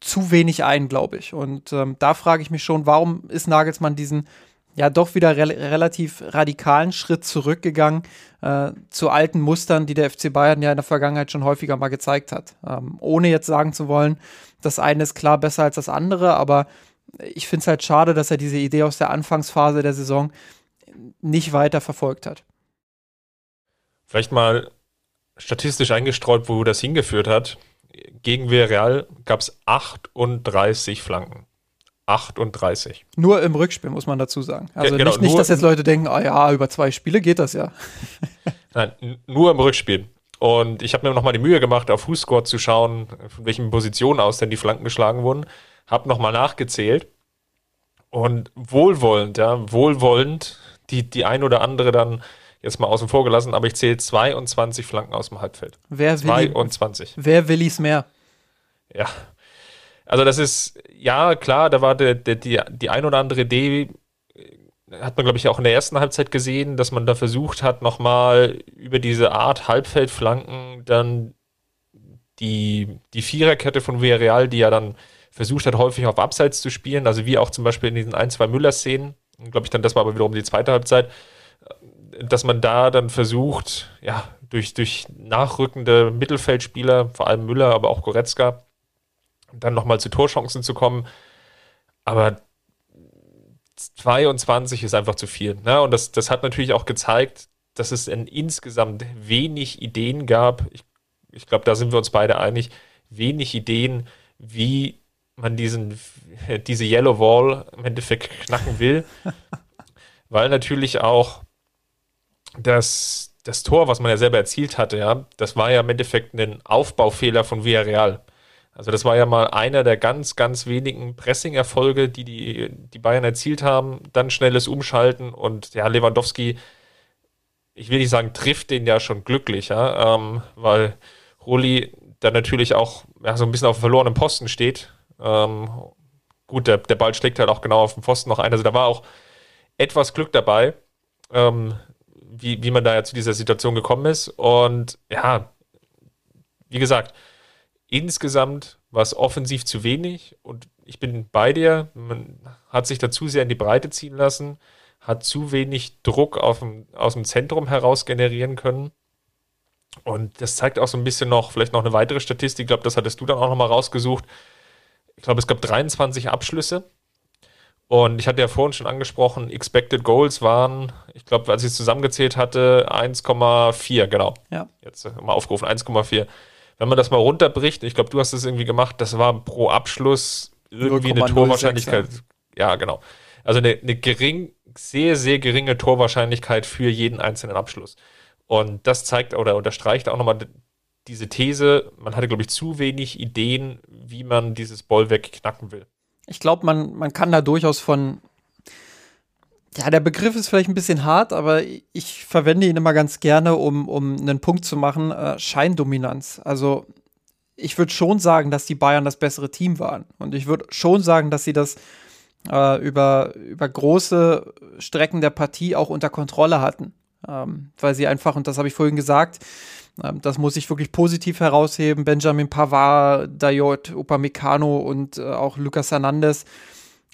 zu wenig ein, glaube ich. Und ähm, da frage ich mich schon, warum ist Nagelsmann diesen ja doch wieder re relativ radikalen Schritt zurückgegangen äh, zu alten Mustern, die der FC Bayern ja in der Vergangenheit schon häufiger mal gezeigt hat. Ähm, ohne jetzt sagen zu wollen, das eine ist klar besser als das andere, aber ich finde es halt schade, dass er diese Idee aus der Anfangsphase der Saison nicht weiter verfolgt hat. Vielleicht mal statistisch eingestreut, wo das hingeführt hat. Gegen Villarreal gab es 38 Flanken. 38. Nur im Rückspiel, muss man dazu sagen. Also ja, genau, nicht, nicht dass jetzt Leute denken, ah ja, über zwei Spiele geht das ja. Nein, nur im Rückspiel. Und ich habe mir nochmal die Mühe gemacht, auf Fußscore zu schauen, von welchen Positionen aus denn die Flanken geschlagen wurden. Habe nochmal nachgezählt. Und wohlwollend, ja, wohlwollend, die, die ein oder andere dann jetzt mal außen vor gelassen, aber ich zähle 22 Flanken aus dem Halbfeld. Wer will 22. Wer will es mehr? Ja, also das ist, ja, klar, da war der, der, die, die ein oder andere Idee, äh, hat man, glaube ich, auch in der ersten Halbzeit gesehen, dass man da versucht hat, nochmal über diese Art Halbfeldflanken dann die, die Viererkette von Villarreal, die ja dann versucht hat, häufig auf Abseits zu spielen, also wie auch zum Beispiel in diesen ein, zwei Müller-Szenen, glaube ich dann, das war aber wiederum die zweite Halbzeit, dass man da dann versucht, ja, durch, durch nachrückende Mittelfeldspieler, vor allem Müller, aber auch Goretzka, dann nochmal zu Torchancen zu kommen. Aber 22 ist einfach zu viel. Ne? Und das, das hat natürlich auch gezeigt, dass es in insgesamt wenig Ideen gab. Ich, ich glaube, da sind wir uns beide einig. Wenig Ideen, wie man diesen, diese Yellow Wall im Endeffekt knacken will. Weil natürlich auch das, das Tor, was man ja selber erzielt hatte, ja, das war ja im Endeffekt ein Aufbaufehler von Villarreal. Also das war ja mal einer der ganz, ganz wenigen Pressing-Erfolge, die, die die Bayern erzielt haben. Dann schnelles Umschalten und ja, Lewandowski, ich will nicht sagen, trifft den ja schon glücklich, ja, ähm, weil Rulli dann natürlich auch ja, so ein bisschen auf dem verlorenen Posten steht. Ähm, gut, der, der Ball schlägt halt auch genau auf den Pfosten noch ein. Also da war auch etwas Glück dabei, ähm, wie, wie man da ja zu dieser Situation gekommen ist. Und ja, wie gesagt, insgesamt war es offensiv zu wenig und ich bin bei dir. Man hat sich da zu sehr in die Breite ziehen lassen, hat zu wenig Druck auf dem, aus dem Zentrum heraus generieren können. Und das zeigt auch so ein bisschen noch, vielleicht noch eine weitere Statistik. Ich glaube, das hattest du dann auch nochmal rausgesucht. Ich glaube, es gab 23 Abschlüsse. Und ich hatte ja vorhin schon angesprochen, Expected Goals waren, ich glaube, als ich es zusammengezählt hatte, 1,4, genau. Ja. Jetzt mal aufgerufen, 1,4 wenn man das mal runterbricht, ich glaube, du hast es irgendwie gemacht, das war pro Abschluss irgendwie eine Torwahrscheinlichkeit. Ja. genau. Also eine, eine gering, sehr, sehr geringe Torwahrscheinlichkeit für jeden einzelnen Abschluss. Und das zeigt oder unterstreicht auch nochmal diese These, man hatte, glaube ich, zu wenig Ideen, wie man dieses Bollwerk knacken will. Ich glaube, man, man kann da durchaus von ja, der Begriff ist vielleicht ein bisschen hart, aber ich verwende ihn immer ganz gerne, um, um einen Punkt zu machen. Äh, Scheindominanz. Also ich würde schon sagen, dass die Bayern das bessere Team waren. Und ich würde schon sagen, dass sie das äh, über, über große Strecken der Partie auch unter Kontrolle hatten. Ähm, weil sie einfach, und das habe ich vorhin gesagt, das muss ich wirklich positiv herausheben, Benjamin Pavard, Dayot, Upamecano und äh, auch Lucas Hernandez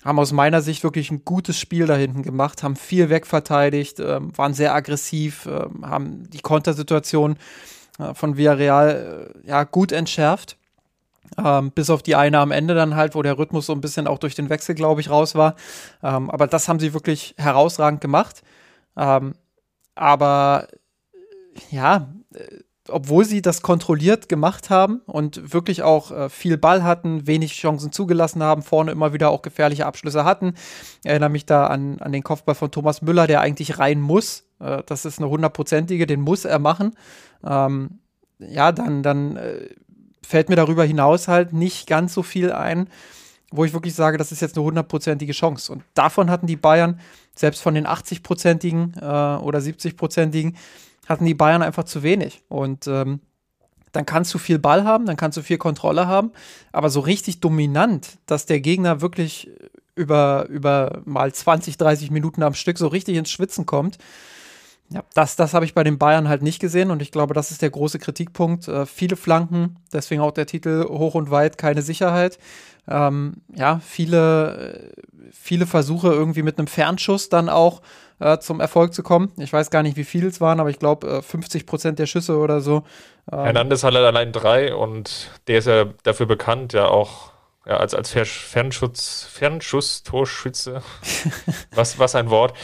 haben aus meiner Sicht wirklich ein gutes Spiel da hinten gemacht, haben viel wegverteidigt, äh, waren sehr aggressiv, äh, haben die Kontersituation äh, von Villarreal äh, ja gut entschärft. Ähm, bis auf die eine am Ende dann halt, wo der Rhythmus so ein bisschen auch durch den Wechsel, glaube ich, raus war. Ähm, aber das haben sie wirklich herausragend gemacht. Ähm, aber ja, obwohl sie das kontrolliert gemacht haben und wirklich auch äh, viel Ball hatten, wenig Chancen zugelassen haben, vorne immer wieder auch gefährliche Abschlüsse hatten. Ich erinnere mich da an, an den Kopfball von Thomas Müller, der eigentlich rein muss, äh, das ist eine hundertprozentige, den muss er machen, ähm, ja, dann, dann äh, fällt mir darüber hinaus halt nicht ganz so viel ein, wo ich wirklich sage, das ist jetzt eine hundertprozentige Chance. Und davon hatten die Bayern, selbst von den 80-prozentigen äh, oder 70-prozentigen, hatten die Bayern einfach zu wenig. Und ähm, dann kannst du viel Ball haben, dann kannst du viel Kontrolle haben, aber so richtig dominant, dass der Gegner wirklich über, über mal 20, 30 Minuten am Stück so richtig ins Schwitzen kommt, ja, das, das habe ich bei den Bayern halt nicht gesehen und ich glaube, das ist der große Kritikpunkt. Äh, viele Flanken, deswegen auch der Titel hoch und weit, keine Sicherheit. Ähm, ja, viele, viele Versuche irgendwie mit einem Fernschuss dann auch äh, zum Erfolg zu kommen. Ich weiß gar nicht, wie viele es waren, aber ich glaube äh, 50 Prozent der Schüsse oder so. Ähm, Hernandez hat allein drei und der ist ja dafür bekannt, ja auch ja, als, als Fernschutz, Fernschuss-Torschütze. was, was ein Wort.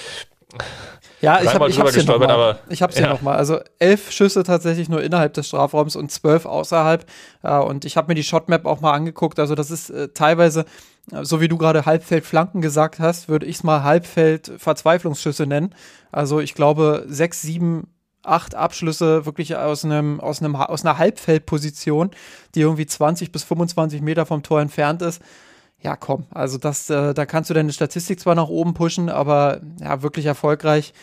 Ja, ich habe hab's hier nochmal. Aber, ich hab's ja. hier nochmal. Also elf Schüsse tatsächlich nur innerhalb des Strafraums und zwölf außerhalb. Und ich habe mir die Shotmap auch mal angeguckt. Also das ist äh, teilweise, äh, so wie du gerade Halbfeldflanken gesagt hast, würde ich es mal Halbfeld-Verzweiflungsschüsse nennen. Also ich glaube sechs, sieben, acht Abschlüsse wirklich aus einem, aus einem, aus einer Halbfeldposition, die irgendwie 20 bis 25 Meter vom Tor entfernt ist ja, komm, also das, äh, da kannst du deine Statistik zwar nach oben pushen, aber ja, wirklich erfolgreich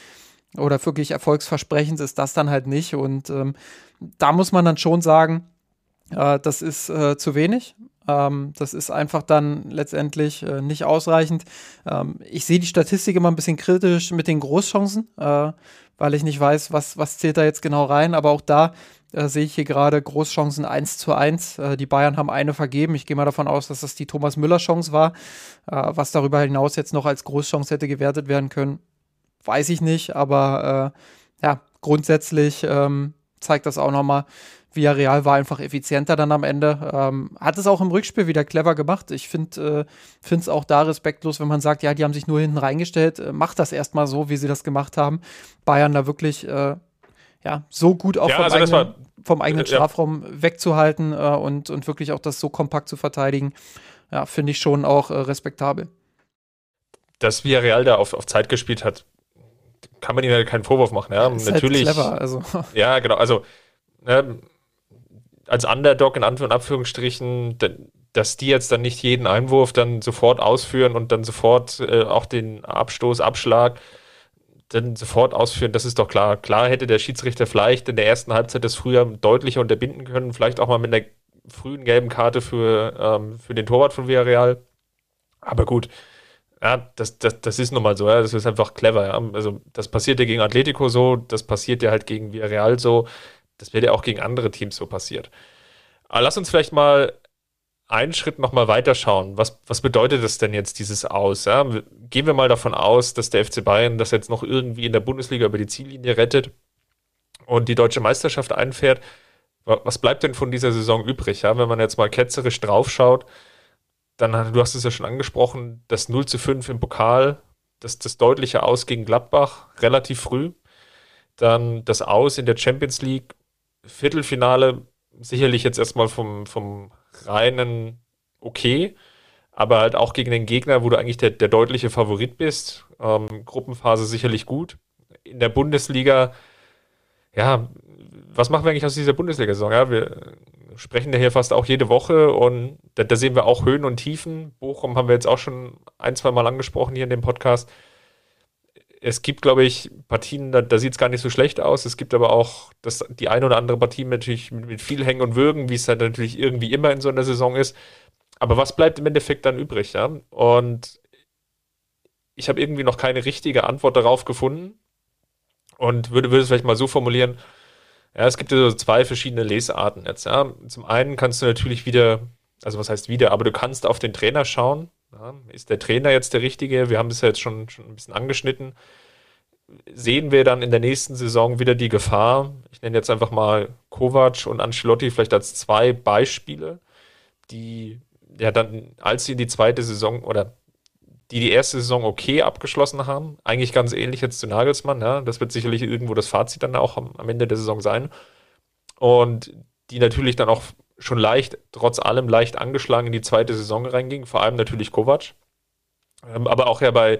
oder wirklich erfolgsversprechend ist das dann halt nicht. Und ähm, da muss man dann schon sagen, äh, das ist äh, zu wenig. Ähm, das ist einfach dann letztendlich äh, nicht ausreichend. Ähm, ich sehe die Statistik immer ein bisschen kritisch mit den Großchancen, äh, weil ich nicht weiß, was, was zählt da jetzt genau rein. Aber auch da äh, sehe ich hier gerade Großchancen 1 zu 1. Äh, die Bayern haben eine vergeben. Ich gehe mal davon aus, dass das die Thomas Müller-Chance war. Äh, was darüber hinaus jetzt noch als Großchance hätte gewertet werden können, weiß ich nicht. Aber äh, ja, grundsätzlich ähm, zeigt das auch nochmal, Villarreal war einfach effizienter dann am Ende. Ähm, hat es auch im Rückspiel wieder clever gemacht. Ich finde äh, es auch da respektlos, wenn man sagt, ja, die haben sich nur hinten reingestellt. Äh, macht das erstmal so, wie sie das gemacht haben. Bayern da wirklich äh, ja, so gut auch ja, vom, also eigenen, war, vom, eigenen, Strafraum ja. wegzuhalten äh, und, und wirklich auch das so kompakt zu verteidigen, ja, finde ich schon auch äh, respektabel. Dass Villarreal da auf, auf Zeit gespielt hat, kann man ihnen halt keinen Vorwurf machen. Ja, ist halt natürlich. Halt clever, also. Ja, genau. Also, ne, als Underdog in Anf Anführungsstrichen, dass die jetzt dann nicht jeden Einwurf dann sofort ausführen und dann sofort äh, auch den Abstoß, Abschlag dann sofort ausführen, das ist doch klar. Klar hätte der Schiedsrichter vielleicht in der ersten Halbzeit das früher deutlicher unterbinden können, vielleicht auch mal mit einer frühen gelben Karte für, ähm, für den Torwart von Villarreal. Aber gut, ja, das, das, das ist nun mal so, ja, das ist einfach clever. Ja. Also, das passiert ja gegen Atletico so, das passiert ja halt gegen Villarreal so, das wird ja auch gegen andere Teams so passiert. Aber lass uns vielleicht mal einen Schritt nochmal weiterschauen. Was, was bedeutet das denn jetzt, dieses Aus? Ja? Gehen wir mal davon aus, dass der FC Bayern das jetzt noch irgendwie in der Bundesliga über die Ziellinie rettet und die deutsche Meisterschaft einfährt. Was bleibt denn von dieser Saison übrig? Ja? Wenn man jetzt mal ketzerisch draufschaut, dann, du hast es ja schon angesprochen, das 0 zu 5 im Pokal, das, das deutliche Aus gegen Gladbach relativ früh. Dann das Aus in der Champions League, Viertelfinale, sicherlich jetzt erstmal vom, vom reinen okay, aber halt auch gegen den Gegner, wo du eigentlich der, der deutliche Favorit bist. Ähm, Gruppenphase sicherlich gut. In der Bundesliga, ja, was machen wir eigentlich aus dieser Bundesliga-Saison? Ja, wir sprechen ja hier fast auch jede Woche und da, da, sehen wir auch Höhen und Tiefen. Bochum haben wir jetzt auch schon ein, zwei Mal angesprochen hier in dem Podcast es gibt, glaube ich, Partien, da, da sieht es gar nicht so schlecht aus. Es gibt aber auch das, die eine oder andere Partie natürlich mit, mit viel Hängen und Würgen, wie es halt natürlich irgendwie immer in so einer Saison ist. Aber was bleibt im Endeffekt dann übrig, ja? Und ich habe irgendwie noch keine richtige Antwort darauf gefunden und würde, würde es vielleicht mal so formulieren. Ja, es gibt ja so zwei verschiedene Lesarten jetzt, ja. Zum einen kannst du natürlich wieder, also was heißt wieder, aber du kannst auf den Trainer schauen ja, ist der Trainer jetzt der richtige? Wir haben das ja jetzt schon, schon ein bisschen angeschnitten. Sehen wir dann in der nächsten Saison wieder die Gefahr? Ich nenne jetzt einfach mal Kovac und Ancelotti vielleicht als zwei Beispiele, die ja dann, als sie die zweite Saison oder die die erste Saison okay abgeschlossen haben, eigentlich ganz ähnlich jetzt zu Nagelsmann, ja, das wird sicherlich irgendwo das Fazit dann auch am, am Ende der Saison sein. Und die natürlich dann auch schon leicht, trotz allem leicht angeschlagen in die zweite Saison reinging, vor allem natürlich Kovac. Ähm, aber auch ja bei,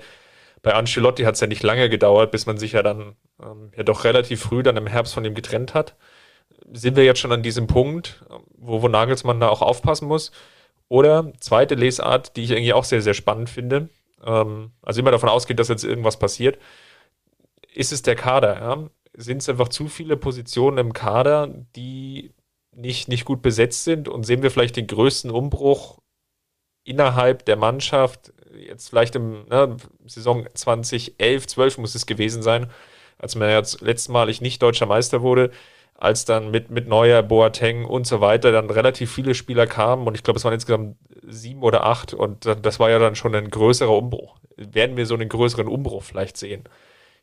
bei Ancelotti hat es ja nicht lange gedauert, bis man sich ja dann ähm, ja doch relativ früh dann im Herbst von ihm getrennt hat. Sind wir jetzt schon an diesem Punkt, wo, wo Nagelsmann da auch aufpassen muss? Oder zweite Lesart, die ich irgendwie auch sehr, sehr spannend finde, ähm, also immer davon ausgeht, dass jetzt irgendwas passiert, ist es der Kader. Ja? Sind es einfach zu viele Positionen im Kader, die nicht, nicht gut besetzt sind und sehen wir vielleicht den größten Umbruch innerhalb der Mannschaft, jetzt vielleicht im ne, Saison 2011, 12 muss es gewesen sein, als man jetzt letztmalig nicht deutscher Meister wurde, als dann mit, mit Neuer, Boateng und so weiter dann relativ viele Spieler kamen und ich glaube, es waren insgesamt sieben oder acht und das war ja dann schon ein größerer Umbruch. Werden wir so einen größeren Umbruch vielleicht sehen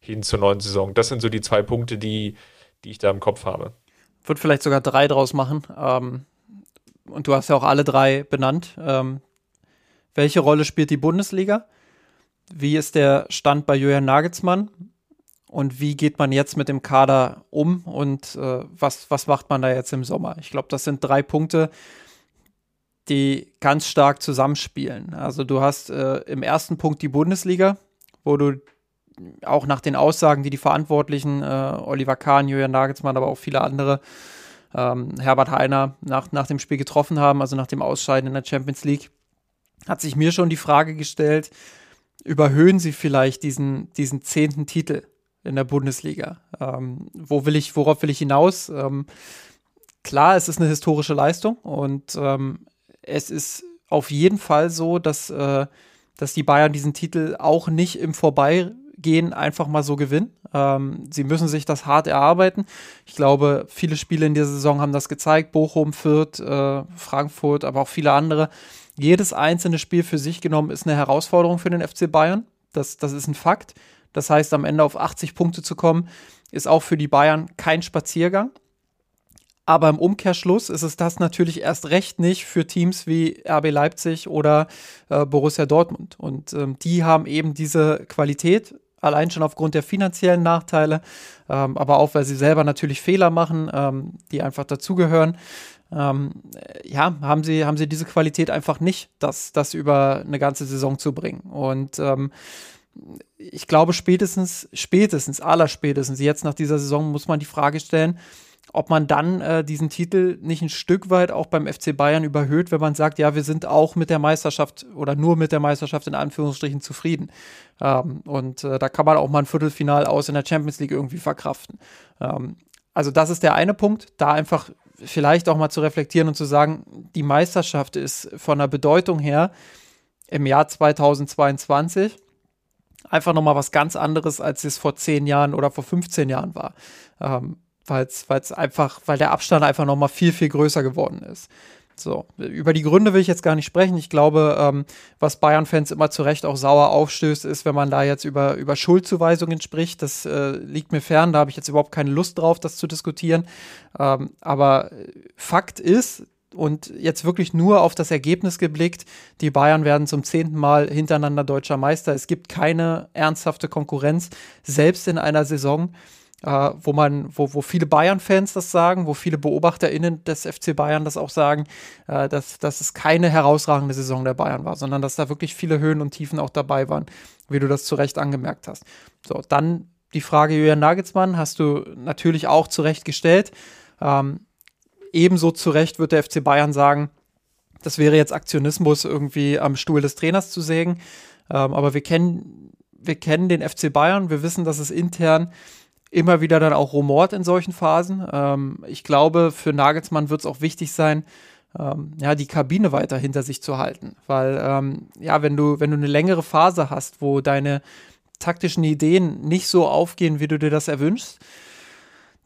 hin zur neuen Saison? Das sind so die zwei Punkte, die, die ich da im Kopf habe. Würde vielleicht sogar drei draus machen. Ähm, und du hast ja auch alle drei benannt. Ähm, welche Rolle spielt die Bundesliga? Wie ist der Stand bei Julian Nagelsmann? Und wie geht man jetzt mit dem Kader um und äh, was, was macht man da jetzt im Sommer? Ich glaube, das sind drei Punkte, die ganz stark zusammenspielen. Also du hast äh, im ersten Punkt die Bundesliga, wo du auch nach den Aussagen, die die Verantwortlichen, äh, Oliver Kahn, Julian Nagelsmann, aber auch viele andere, ähm, Herbert Heiner, nach, nach dem Spiel getroffen haben, also nach dem Ausscheiden in der Champions League, hat sich mir schon die Frage gestellt, überhöhen sie vielleicht diesen, diesen zehnten Titel in der Bundesliga? Ähm, wo will ich, worauf will ich hinaus? Ähm, klar, es ist eine historische Leistung und ähm, es ist auf jeden Fall so, dass, äh, dass die Bayern diesen Titel auch nicht im Vorbeigehen einfach mal so gewinnen. Ähm, sie müssen sich das hart erarbeiten. Ich glaube, viele Spiele in dieser Saison haben das gezeigt. Bochum, Fürth, äh, Frankfurt, aber auch viele andere jedes einzelne Spiel für sich genommen ist eine Herausforderung für den FC Bayern. Das, das ist ein Fakt. Das heißt, am Ende auf 80 Punkte zu kommen, ist auch für die Bayern kein Spaziergang. Aber im Umkehrschluss ist es das natürlich erst recht nicht für Teams wie RB Leipzig oder äh, Borussia Dortmund. Und ähm, die haben eben diese Qualität, allein schon aufgrund der finanziellen Nachteile, ähm, aber auch, weil sie selber natürlich Fehler machen, ähm, die einfach dazugehören ähm, ja, haben sie, haben sie diese Qualität einfach nicht, das, das über eine ganze Saison zu bringen. Und ähm, ich glaube, spätestens, spätestens, allerspätestens, jetzt nach dieser Saison muss man die Frage stellen, ob man dann äh, diesen Titel nicht ein Stück weit auch beim FC Bayern überhöht, wenn man sagt, ja, wir sind auch mit der Meisterschaft oder nur mit der Meisterschaft in Anführungsstrichen zufrieden. Ähm, und äh, da kann man auch mal ein Viertelfinal aus in der Champions League irgendwie verkraften. Ähm, also das ist der eine Punkt, da einfach vielleicht auch mal zu reflektieren und zu sagen, die Meisterschaft ist von der Bedeutung her im Jahr 2022 einfach nochmal was ganz anderes, als es vor zehn Jahren oder vor 15 Jahren war. Ähm, weil es einfach, weil der Abstand einfach nochmal viel, viel größer geworden ist. So, über die Gründe will ich jetzt gar nicht sprechen. Ich glaube, ähm, was Bayern-Fans immer zu Recht auch sauer aufstößt, ist, wenn man da jetzt über, über Schuldzuweisungen spricht. Das äh, liegt mir fern, da habe ich jetzt überhaupt keine Lust drauf, das zu diskutieren. Ähm, aber Fakt ist, und jetzt wirklich nur auf das Ergebnis geblickt, die Bayern werden zum zehnten Mal hintereinander deutscher Meister. Es gibt keine ernsthafte Konkurrenz, selbst in einer Saison, äh, wo man, wo, wo viele Bayern-Fans das sagen, wo viele BeobachterInnen des FC Bayern das auch sagen, äh, dass, dass es keine herausragende Saison der Bayern war, sondern dass da wirklich viele Höhen und Tiefen auch dabei waren, wie du das zu Recht angemerkt hast. So, dann die Frage Julian Nagelsmann hast du natürlich auch zu Recht gestellt. Ähm, ebenso zu Recht wird der FC Bayern sagen, das wäre jetzt Aktionismus, irgendwie am Stuhl des Trainers zu sägen. Ähm, aber wir kennen, wir kennen den FC Bayern, wir wissen, dass es intern immer wieder dann auch rumort in solchen Phasen. Ähm, ich glaube, für Nagelsmann wird es auch wichtig sein, ähm, ja, die Kabine weiter hinter sich zu halten. Weil, ähm, ja, wenn du, wenn du eine längere Phase hast, wo deine taktischen Ideen nicht so aufgehen, wie du dir das erwünschst,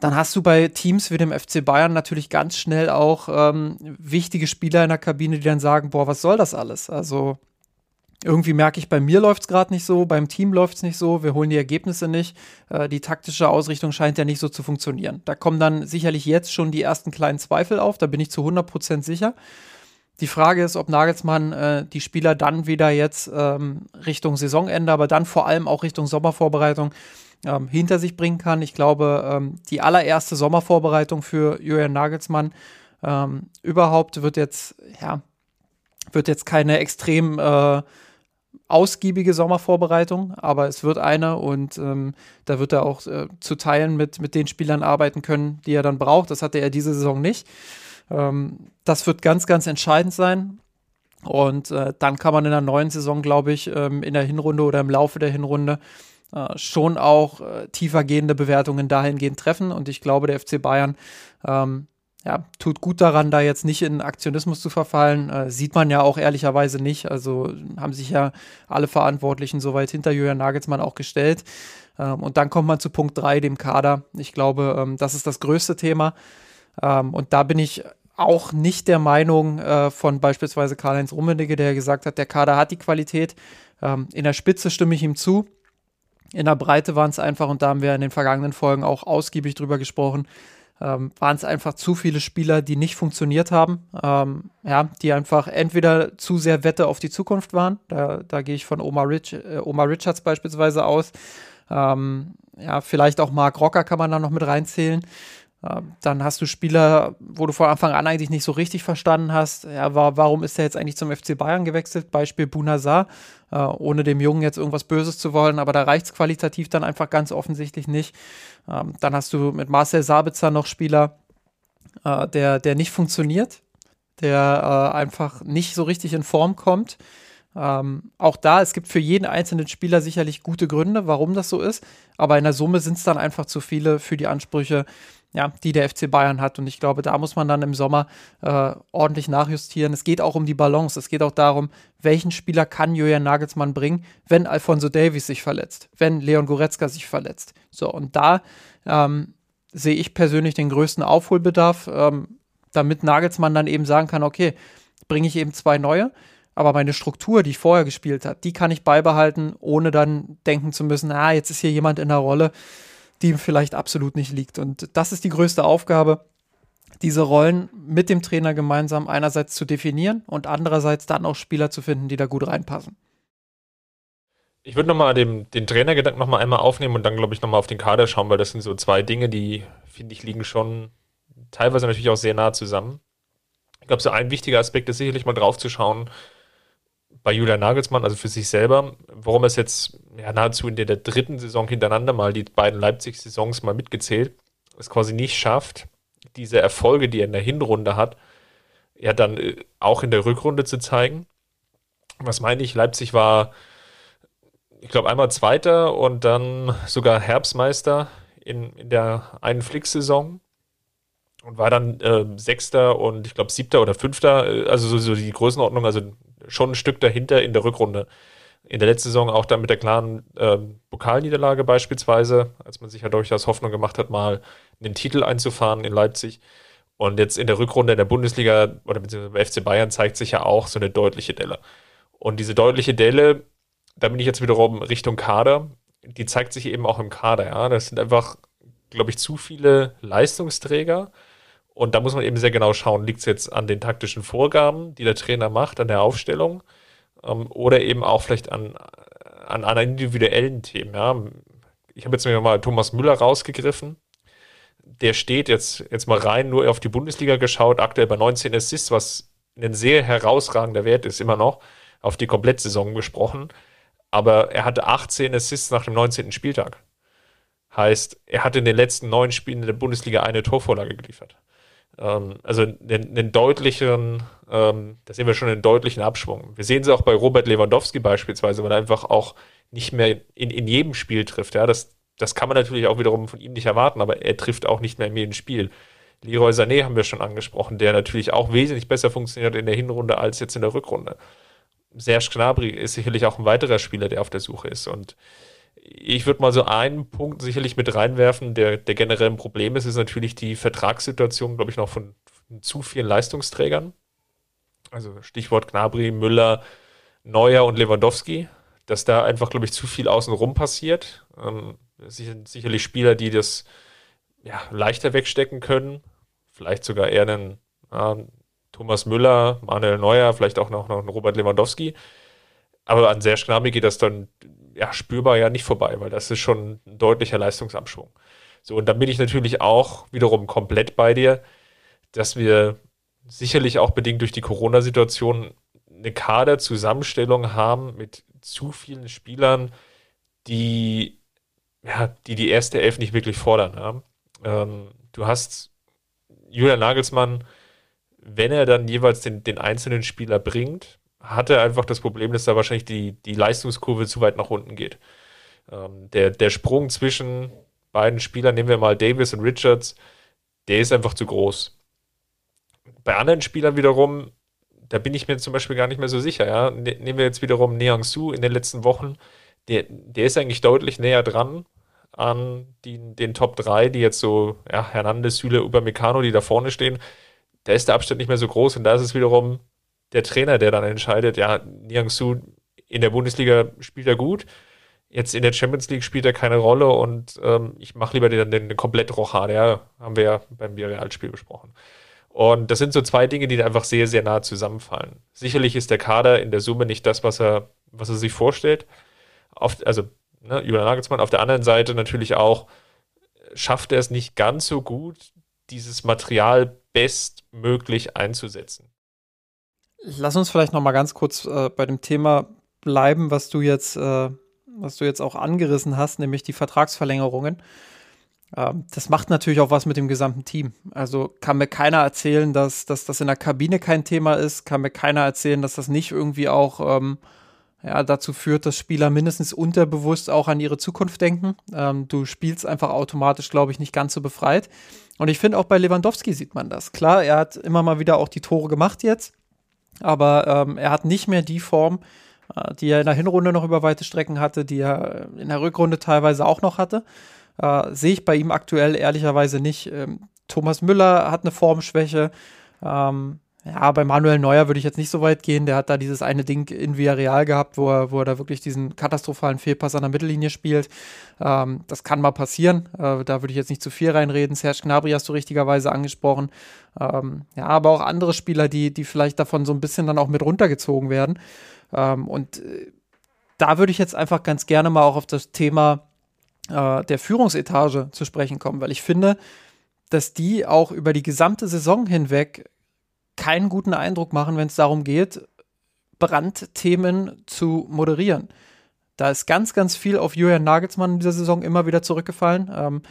dann hast du bei Teams wie dem FC Bayern natürlich ganz schnell auch ähm, wichtige Spieler in der Kabine, die dann sagen, boah, was soll das alles? Also irgendwie merke ich, bei mir läuft es gerade nicht so, beim Team läuft es nicht so, wir holen die Ergebnisse nicht. Äh, die taktische Ausrichtung scheint ja nicht so zu funktionieren. Da kommen dann sicherlich jetzt schon die ersten kleinen Zweifel auf, da bin ich zu 100% sicher. Die Frage ist, ob Nagelsmann äh, die Spieler dann wieder jetzt ähm, Richtung Saisonende, aber dann vor allem auch Richtung Sommervorbereitung ähm, hinter sich bringen kann. Ich glaube, ähm, die allererste Sommervorbereitung für Julian Nagelsmann ähm, überhaupt wird jetzt, ja, wird jetzt keine extrem äh, ausgiebige Sommervorbereitung, aber es wird eine und ähm, da wird er auch äh, zu Teilen mit, mit den Spielern arbeiten können, die er dann braucht. Das hatte er diese Saison nicht. Ähm, das wird ganz, ganz entscheidend sein. Und äh, dann kann man in der neuen Saison, glaube ich, ähm, in der Hinrunde oder im Laufe der Hinrunde äh, schon auch äh, tiefergehende Bewertungen dahingehend treffen. Und ich glaube, der FC Bayern ähm, ja, tut gut daran, da jetzt nicht in Aktionismus zu verfallen. Äh, sieht man ja auch ehrlicherweise nicht. Also haben sich ja alle Verantwortlichen soweit hinter Julian Nagelsmann auch gestellt. Ähm, und dann kommt man zu Punkt 3, dem Kader. Ich glaube, ähm, das ist das größte Thema. Ähm, und da bin ich auch nicht der Meinung äh, von beispielsweise Karl-Heinz Rummenigge, der gesagt hat, der Kader hat die Qualität. Ähm, in der Spitze stimme ich ihm zu. In der Breite waren es einfach, und da haben wir in den vergangenen Folgen auch ausgiebig drüber gesprochen, ähm, waren es einfach zu viele Spieler, die nicht funktioniert haben. Ähm, ja, die einfach entweder zu sehr Wette auf die Zukunft waren. Da, da gehe ich von Omar, Rich, äh, Omar Richards beispielsweise aus. Ähm, ja, vielleicht auch Mark Rocker kann man da noch mit reinzählen. Ähm, dann hast du Spieler, wo du von Anfang an eigentlich nicht so richtig verstanden hast, ja, war, warum ist er jetzt eigentlich zum FC Bayern gewechselt? Beispiel Bunazar, äh, ohne dem Jungen jetzt irgendwas Böses zu wollen, aber da reicht es qualitativ dann einfach ganz offensichtlich nicht. Ähm, dann hast du mit Marcel Sabitzer noch Spieler, äh, der, der nicht funktioniert, der äh, einfach nicht so richtig in Form kommt. Ähm, auch da, es gibt für jeden einzelnen Spieler sicherlich gute Gründe, warum das so ist, aber in der Summe sind es dann einfach zu viele für die Ansprüche, ja, die der FC Bayern hat. Und ich glaube, da muss man dann im Sommer äh, ordentlich nachjustieren. Es geht auch um die Balance. Es geht auch darum, welchen Spieler kann Julian Nagelsmann bringen, wenn Alfonso Davies sich verletzt, wenn Leon Goretzka sich verletzt. So, und da ähm, sehe ich persönlich den größten Aufholbedarf, ähm, damit Nagelsmann dann eben sagen kann, okay, bringe ich eben zwei neue, aber meine Struktur, die ich vorher gespielt habe, die kann ich beibehalten, ohne dann denken zu müssen, ah, jetzt ist hier jemand in der Rolle, die ihm vielleicht absolut nicht liegt. Und das ist die größte Aufgabe, diese Rollen mit dem Trainer gemeinsam einerseits zu definieren und andererseits dann auch Spieler zu finden, die da gut reinpassen. Ich würde nochmal den, Trainergedanken nochmal einmal aufnehmen und dann, glaube ich, nochmal auf den Kader schauen, weil das sind so zwei Dinge, die, finde ich, liegen schon teilweise natürlich auch sehr nah zusammen. Ich glaube, so ein wichtiger Aspekt ist sicherlich mal drauf zu schauen, bei Julian Nagelsmann, also für sich selber, warum es jetzt ja, nahezu in der, der dritten Saison hintereinander mal die beiden Leipzig-Saisons mal mitgezählt, es quasi nicht schafft, diese Erfolge, die er in der Hinrunde hat, ja dann äh, auch in der Rückrunde zu zeigen. Was meine ich? Leipzig war, ich glaube, einmal Zweiter und dann sogar Herbstmeister in, in der einen Flick-Saison und war dann äh, Sechster und ich glaube Siebter oder Fünfter, äh, also so, so die Größenordnung, also schon ein Stück dahinter in der Rückrunde. In der letzten Saison auch dann mit der klaren äh, Pokalniederlage beispielsweise, als man sich ja durchaus Hoffnung gemacht hat, mal einen Titel einzufahren in Leipzig. Und jetzt in der Rückrunde in der Bundesliga oder beziehungsweise beim FC Bayern zeigt sich ja auch so eine deutliche Delle. Und diese deutliche Delle, da bin ich jetzt wiederum Richtung Kader, die zeigt sich eben auch im Kader. Ja? Das sind einfach, glaube ich, zu viele Leistungsträger und da muss man eben sehr genau schauen, liegt es jetzt an den taktischen Vorgaben, die der Trainer macht, an der Aufstellung ähm, oder eben auch vielleicht an, an, an individuellen Themen. Ja. Ich habe jetzt mal Thomas Müller rausgegriffen. Der steht jetzt, jetzt mal rein, nur auf die Bundesliga geschaut, aktuell bei 19 Assists, was ein sehr herausragender Wert ist, immer noch, auf die Komplettsaison gesprochen. Aber er hatte 18 Assists nach dem 19. Spieltag. Heißt, er hat in den letzten neun Spielen in der Bundesliga eine Torvorlage geliefert. Ähm, also einen, einen deutlichen, ähm, da sehen wir schon einen deutlichen Abschwung. Wir sehen es auch bei Robert Lewandowski beispielsweise, weil er einfach auch nicht mehr in, in jedem Spiel trifft. Ja, das, das kann man natürlich auch wiederum von ihm nicht erwarten, aber er trifft auch nicht mehr in jedem Spiel. Leroy Sané haben wir schon angesprochen, der natürlich auch wesentlich besser funktioniert in der Hinrunde als jetzt in der Rückrunde. Serge Gnabry ist sicherlich auch ein weiterer Spieler, der auf der Suche ist. Und ich würde mal so einen Punkt sicherlich mit reinwerfen, der, der generell ein Problem ist, ist natürlich die Vertragssituation, glaube ich, noch von, von, zu vielen Leistungsträgern. Also Stichwort Gnabry, Müller, Neuer und Lewandowski, dass da einfach, glaube ich, zu viel außenrum passiert. Ähm, sind sicherlich Spieler, die das ja, leichter wegstecken können. Vielleicht sogar eher einen äh, Thomas Müller, Manuel Neuer, vielleicht auch noch, noch einen Robert Lewandowski. Aber an Serge Gnabry geht das dann ja, spürbar ja nicht vorbei, weil das ist schon ein deutlicher Leistungsabschwung. So, und dann bin ich natürlich auch wiederum komplett bei dir, dass wir sicherlich auch bedingt durch die Corona-Situation eine Kaderzusammenstellung haben mit zu vielen Spielern, die ja, die, die erste Elf nicht wirklich fordern. Ja? Ähm, du hast Julian Nagelsmann, wenn er dann jeweils den, den einzelnen Spieler bringt, hat er einfach das Problem, dass da wahrscheinlich die, die Leistungskurve zu weit nach unten geht. Ähm, der, der Sprung zwischen beiden Spielern, nehmen wir mal Davis und Richards, der ist einfach zu groß. Bei anderen Spielern wiederum, da bin ich mir zum Beispiel gar nicht mehr so sicher. Ja? Ne, nehmen wir jetzt wiederum Neang Su in den letzten Wochen, der, der ist eigentlich deutlich näher dran an die, den Top 3, die jetzt so, ja, Hernandez, Süle, Upamecano, die da vorne stehen. Da ist der Abstand nicht mehr so groß und da ist es wiederum der Trainer, der dann entscheidet, ja, Niang Su in der Bundesliga spielt er gut, jetzt in der Champions League spielt er keine Rolle und ähm, ich mache lieber den, den, den komplett Rochade, ja, haben wir ja beim Villarreal-Spiel besprochen. Und das sind so zwei Dinge, die einfach sehr, sehr nah zusammenfallen. Sicherlich ist der Kader in der Summe nicht das, was er, was er sich vorstellt. Auf, also, ne, Julian Nagelsmann. Auf der anderen Seite natürlich auch, schafft er es nicht ganz so gut, dieses Material bestmöglich einzusetzen. Lass uns vielleicht noch mal ganz kurz äh, bei dem Thema bleiben, was du jetzt, äh, was du jetzt auch angerissen hast, nämlich die Vertragsverlängerungen. Ähm, das macht natürlich auch was mit dem gesamten Team. Also kann mir keiner erzählen, dass, dass das in der Kabine kein Thema ist, kann mir keiner erzählen, dass das nicht irgendwie auch ähm, ja, dazu führt, dass Spieler mindestens unterbewusst auch an ihre Zukunft denken. Ähm, du spielst einfach automatisch, glaube ich, nicht ganz so befreit. Und ich finde auch bei Lewandowski sieht man das. Klar, er hat immer mal wieder auch die Tore gemacht jetzt aber ähm, er hat nicht mehr die Form, äh, die er in der Hinrunde noch über weite Strecken hatte, die er in der Rückrunde teilweise auch noch hatte. Äh, Sehe ich bei ihm aktuell ehrlicherweise nicht. Ähm, Thomas Müller hat eine Formschwäche. Ähm, ja, bei Manuel Neuer würde ich jetzt nicht so weit gehen. Der hat da dieses eine Ding in Villarreal gehabt, wo er, wo er da wirklich diesen katastrophalen Fehlpass an der Mittellinie spielt. Ähm, das kann mal passieren. Äh, da würde ich jetzt nicht zu viel reinreden. Serge Gnabry hast du richtigerweise angesprochen. Ähm, ja, aber auch andere Spieler, die, die vielleicht davon so ein bisschen dann auch mit runtergezogen werden. Ähm, und äh, da würde ich jetzt einfach ganz gerne mal auch auf das Thema äh, der Führungsetage zu sprechen kommen, weil ich finde, dass die auch über die gesamte Saison hinweg keinen guten Eindruck machen, wenn es darum geht, Brandthemen zu moderieren. Da ist ganz, ganz viel auf Julian Nagelsmann in dieser Saison immer wieder zurückgefallen. Ähm,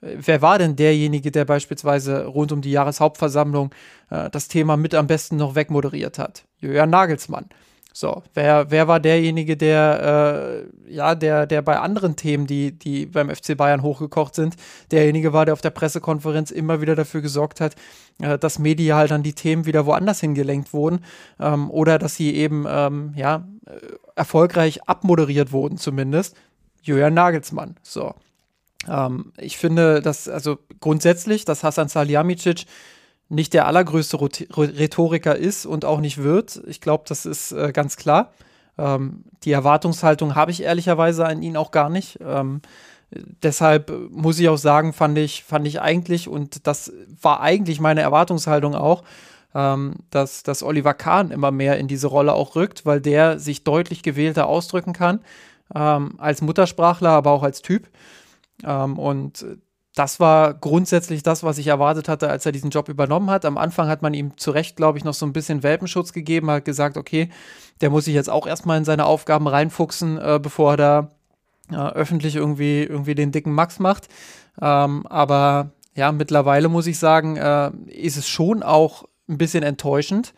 wer war denn derjenige, der beispielsweise rund um die Jahreshauptversammlung äh, das Thema mit am besten noch wegmoderiert hat? Julian Nagelsmann. So, wer, wer war derjenige, der, äh, ja, der, der bei anderen Themen, die, die beim FC Bayern hochgekocht sind, derjenige war, der auf der Pressekonferenz immer wieder dafür gesorgt hat, äh, dass medial dann die Themen wieder woanders hingelenkt wurden ähm, oder dass sie eben, ähm, ja, äh, erfolgreich abmoderiert wurden zumindest. Julian Nagelsmann. So. Ähm, ich finde, dass, also grundsätzlich, dass Hasan Salihamidzic nicht der allergrößte Rhetoriker ist und auch nicht wird. Ich glaube, das ist äh, ganz klar. Ähm, die Erwartungshaltung habe ich ehrlicherweise an ihn auch gar nicht. Ähm, deshalb muss ich auch sagen, fand ich, fand ich eigentlich, und das war eigentlich meine Erwartungshaltung auch, ähm, dass, dass Oliver Kahn immer mehr in diese Rolle auch rückt, weil der sich deutlich gewählter ausdrücken kann, ähm, als Muttersprachler, aber auch als Typ. Ähm, und das war grundsätzlich das, was ich erwartet hatte, als er diesen Job übernommen hat. Am Anfang hat man ihm zu Recht, glaube ich, noch so ein bisschen Welpenschutz gegeben, hat gesagt, okay, der muss sich jetzt auch erstmal in seine Aufgaben reinfuchsen, äh, bevor er da äh, öffentlich irgendwie, irgendwie den dicken Max macht. Ähm, aber ja, mittlerweile muss ich sagen, äh, ist es schon auch ein bisschen enttäuschend,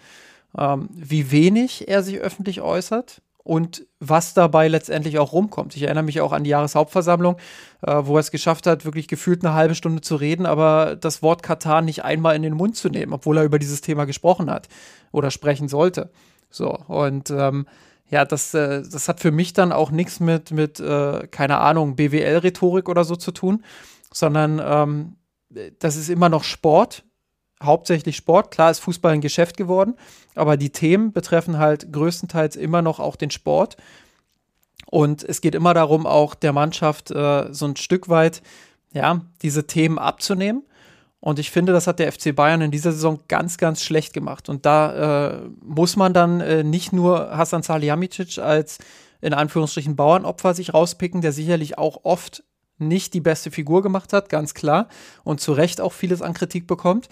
ähm, wie wenig er sich öffentlich äußert und was dabei letztendlich auch rumkommt. Ich erinnere mich auch an die Jahreshauptversammlung, äh, wo er es geschafft hat, wirklich gefühlt eine halbe Stunde zu reden, aber das Wort Katar nicht einmal in den Mund zu nehmen, obwohl er über dieses Thema gesprochen hat oder sprechen sollte. So, und ähm, ja, das, äh, das hat für mich dann auch nichts mit, mit äh, keine Ahnung, BWL-Rhetorik oder so zu tun, sondern ähm, das ist immer noch Sport hauptsächlich Sport. Klar ist Fußball ein Geschäft geworden, aber die Themen betreffen halt größtenteils immer noch auch den Sport. Und es geht immer darum, auch der Mannschaft äh, so ein Stück weit, ja, diese Themen abzunehmen. Und ich finde, das hat der FC Bayern in dieser Saison ganz, ganz schlecht gemacht. Und da äh, muss man dann äh, nicht nur Hasan Salihamidzic als in Anführungsstrichen Bauernopfer sich rauspicken, der sicherlich auch oft nicht die beste Figur gemacht hat, ganz klar. Und zu Recht auch vieles an Kritik bekommt.